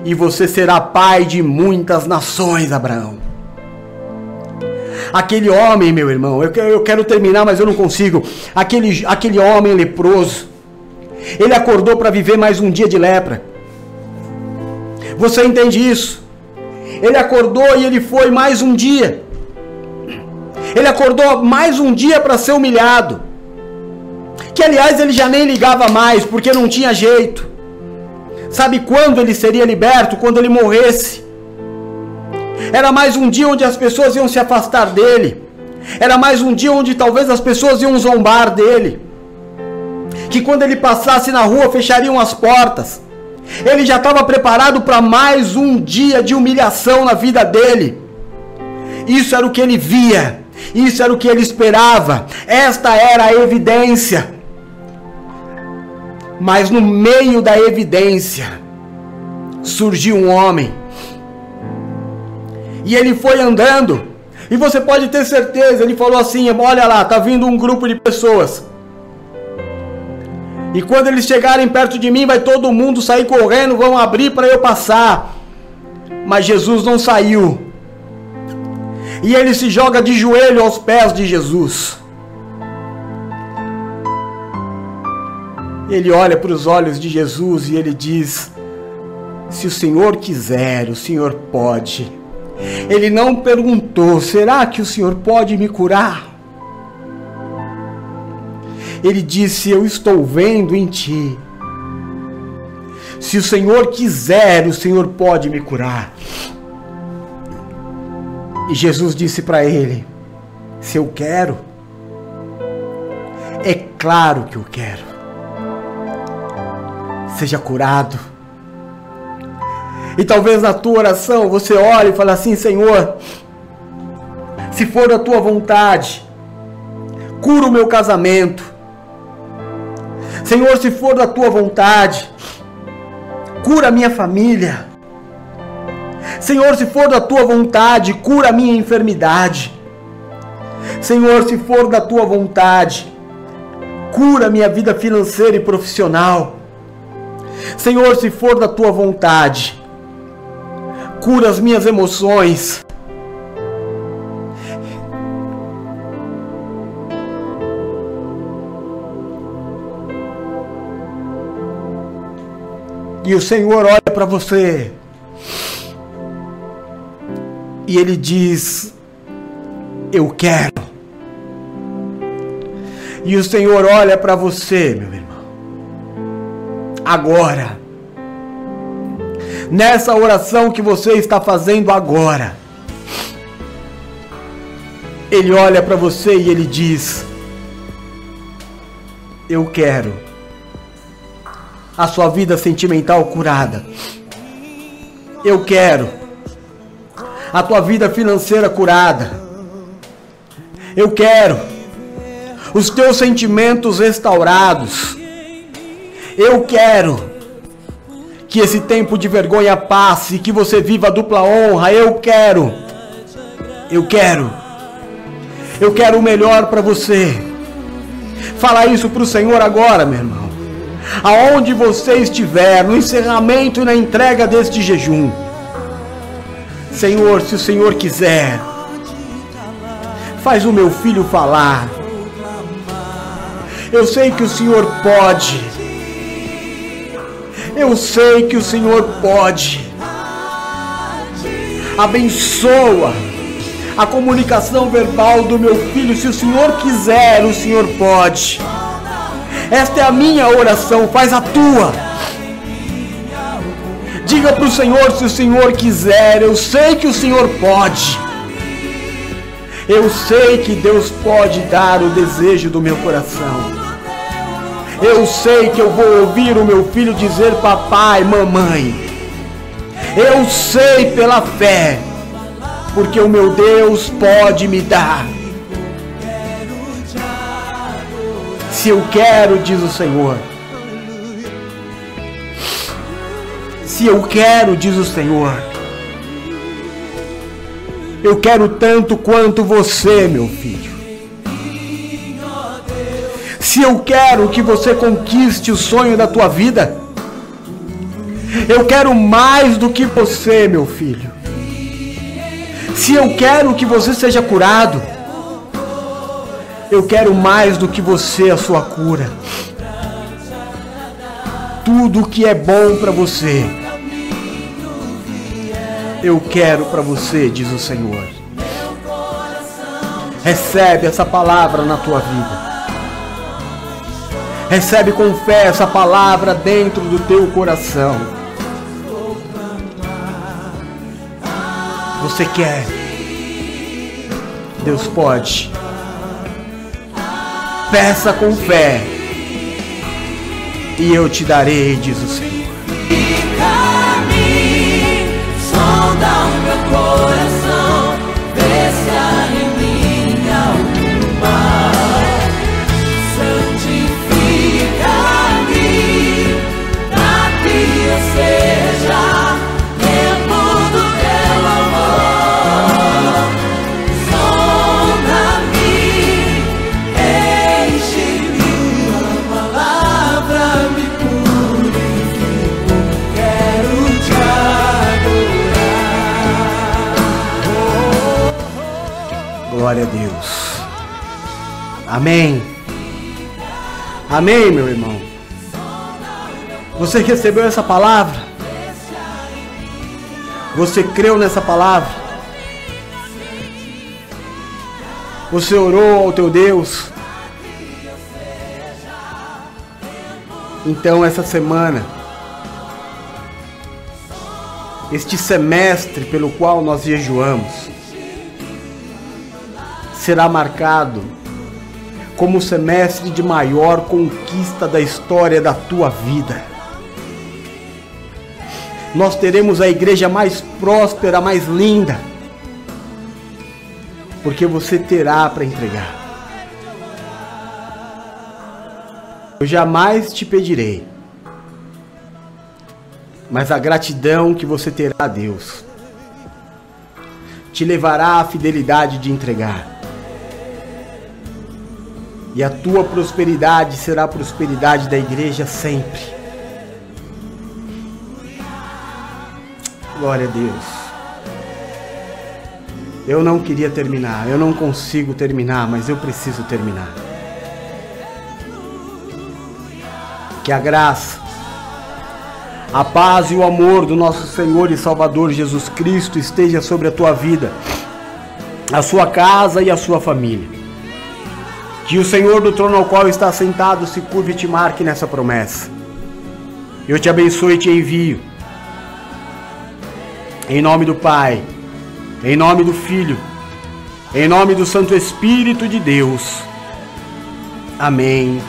E você será pai de muitas nações, Abraão. Aquele homem, meu irmão, eu eu quero terminar, mas eu não consigo. Aquele, aquele homem leproso, ele acordou para viver mais um dia de lepra. Você entende isso? Ele acordou e ele foi mais um dia. Ele acordou mais um dia para ser humilhado. Que aliás ele já nem ligava mais, porque não tinha jeito. Sabe quando ele seria liberto? Quando ele morresse. Era mais um dia onde as pessoas iam se afastar dele. Era mais um dia onde talvez as pessoas iam zombar dele. Que quando ele passasse na rua fechariam as portas. Ele já estava preparado para mais um dia de humilhação na vida dele. Isso era o que ele via, isso era o que ele esperava, esta era a evidência. Mas no meio da evidência surgiu um homem. E ele foi andando. E você pode ter certeza, ele falou assim: "Olha lá, tá vindo um grupo de pessoas. E quando eles chegarem perto de mim, vai todo mundo sair correndo, vão abrir para eu passar. Mas Jesus não saiu. E ele se joga de joelho aos pés de Jesus. Ele olha para os olhos de Jesus e ele diz: Se o Senhor quiser, o Senhor pode. Ele não perguntou: Será que o Senhor pode me curar? Ele disse: Eu estou vendo em ti. Se o Senhor quiser, o Senhor pode me curar. E Jesus disse para ele: Se eu quero, é claro que eu quero. Seja curado. E talvez na tua oração você olhe e fale assim: Senhor, se for a tua vontade, cura o meu casamento, Senhor, se for da tua vontade, cura a minha família. Senhor, se for da tua vontade, cura a minha enfermidade. Senhor, se for da tua vontade, cura a minha vida financeira e profissional. Senhor, se for da tua vontade, cura as minhas emoções. E o Senhor olha para você. E ele diz: Eu quero. E o Senhor olha para você, meu irmão. Agora. Nessa oração que você está fazendo agora. Ele olha para você e ele diz: Eu quero a sua vida sentimental curada. Eu quero a tua vida financeira curada. Eu quero os teus sentimentos restaurados. Eu quero que esse tempo de vergonha passe, que você viva a dupla honra. Eu quero. Eu quero. Eu quero o melhor para você. Fala isso para o Senhor agora, meu irmão aonde você estiver, no encerramento e na entrega deste jejum. Senhor, se o Senhor quiser, faz o meu filho falar. Eu sei que o Senhor pode. Eu sei que o Senhor pode. Abençoa a comunicação verbal do meu filho. Se o Senhor quiser, o Senhor pode. Esta é a minha oração, faz a tua. Diga para o Senhor se o Senhor quiser, eu sei que o Senhor pode. Eu sei que Deus pode dar o desejo do meu coração. Eu sei que eu vou ouvir o meu filho dizer papai, mamãe. Eu sei pela fé, porque o meu Deus pode me dar. Se eu quero, diz o Senhor. Se eu quero, diz o Senhor. Eu quero tanto quanto você, meu filho. Se eu quero que você conquiste o sonho da tua vida, eu quero mais do que você, meu filho. Se eu quero que você seja curado, eu quero mais do que você a sua cura. Tudo que é bom para você eu quero para você, diz o Senhor. Recebe essa palavra na tua vida. Recebe com fé essa palavra dentro do teu coração. Você quer? Deus pode. Peça com fé. E eu te darei, diz o Senhor. Glória a Deus. Amém. Amém, meu irmão. Você recebeu essa palavra? Você creu nessa palavra? Você orou ao teu Deus? Então, essa semana, este semestre pelo qual nós jejuamos, será marcado como o semestre de maior conquista da história da tua vida. Nós teremos a igreja mais próspera, mais linda, porque você terá para entregar. Eu jamais te pedirei, mas a gratidão que você terá a Deus te levará à fidelidade de entregar e a tua prosperidade será a prosperidade da igreja sempre. Glória a Deus. Eu não queria terminar, eu não consigo terminar, mas eu preciso terminar. Que a graça, a paz e o amor do nosso Senhor e Salvador Jesus Cristo esteja sobre a tua vida, a sua casa e a sua família. Que o Senhor do trono ao qual está sentado se curve e te marque nessa promessa. Eu te abençoe e te envio. Em nome do Pai, em nome do Filho, em nome do Santo Espírito de Deus. Amém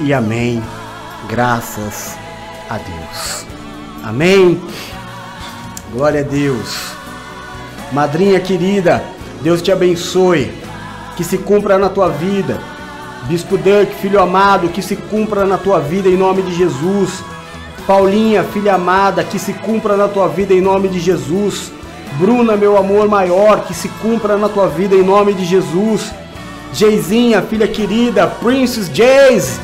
e amém. Graças a Deus. Amém. Glória a Deus. Madrinha querida, Deus te abençoe. Que se cumpra na tua vida. Bispo Duck, filho amado, que se cumpra na tua vida em nome de Jesus. Paulinha, filha amada, que se cumpra na tua vida em nome de Jesus. Bruna, meu amor maior, que se cumpra na tua vida em nome de Jesus. Geizinha, filha querida, Princess Jays,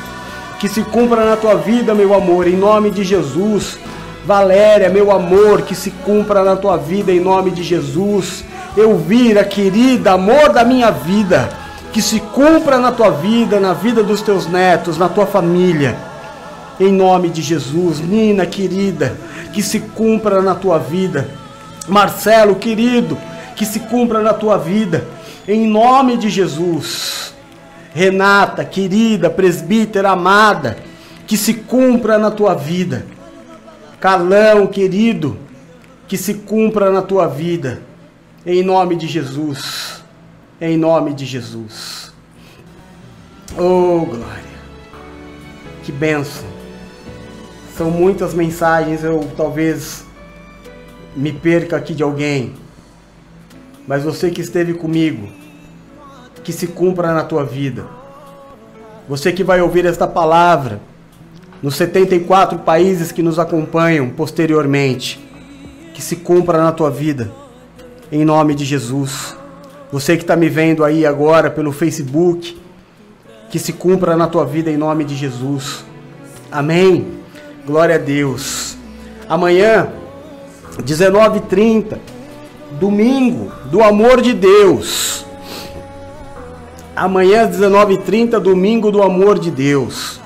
que se cumpra na tua vida, meu amor, em nome de Jesus. Valéria, meu amor, que se cumpra na tua vida em nome de Jesus. Elvira, querida, amor da minha vida, que se cumpra na tua vida, na vida dos teus netos, na tua família. Em nome de Jesus, Nina, querida, que se cumpra na tua vida. Marcelo, querido, que se cumpra na tua vida. Em nome de Jesus. Renata, querida, presbítera amada, que se cumpra na tua vida. Carlão, querido, que se cumpra na tua vida. Em nome de Jesus. em nome de Jesus. Oh, glória. Que bênção. São muitas mensagens, eu talvez me perca aqui de alguém. Mas você que esteve comigo, que se cumpra na tua vida. Você que vai ouvir esta palavra nos 74 países que nos acompanham posteriormente, que se cumpra na tua vida. Em nome de Jesus. Você que está me vendo aí agora pelo Facebook, que se cumpra na tua vida em nome de Jesus. Amém. Glória a Deus. Amanhã, 19h30, domingo do amor de Deus. Amanhã, 19h30, domingo do amor de Deus.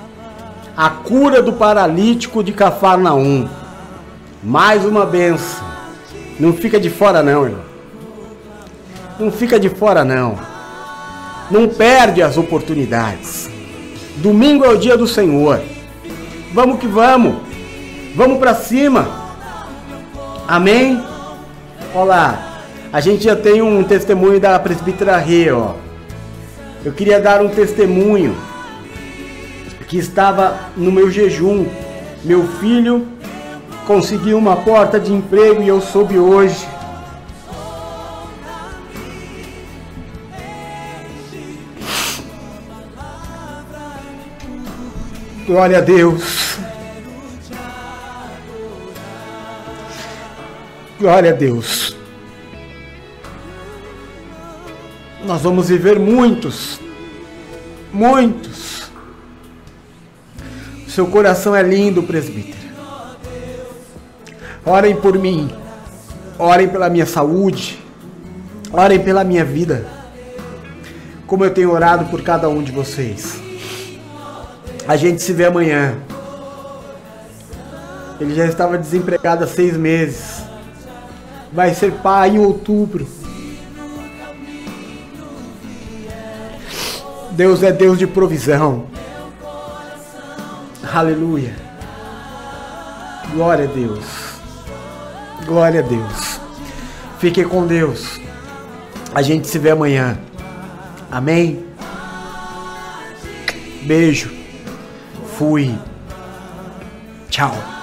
A cura do paralítico de Cafarnaum. Mais uma benção. Não fica de fora, não, irmão. Não fica de fora, não. Não perde as oportunidades. Domingo é o dia do Senhor. Vamos que vamos. Vamos para cima. Amém? Olá. A gente já tem um testemunho da presbítera Rê, ó. Eu queria dar um testemunho que estava no meu jejum. Meu filho conseguiu uma porta de emprego e eu soube hoje Glória a Deus. Glória a Deus. Nós vamos viver muitos, muitos. Seu coração é lindo, presbítero. Orem por mim. Orem pela minha saúde. Orem pela minha vida. Como eu tenho orado por cada um de vocês. A gente se vê amanhã. Ele já estava desempregado há seis meses. Vai ser pai em outubro. Deus é Deus de provisão. Aleluia. Glória a Deus. Glória a Deus. Fique com Deus. A gente se vê amanhã. Amém? Beijo. Fui. Tchau.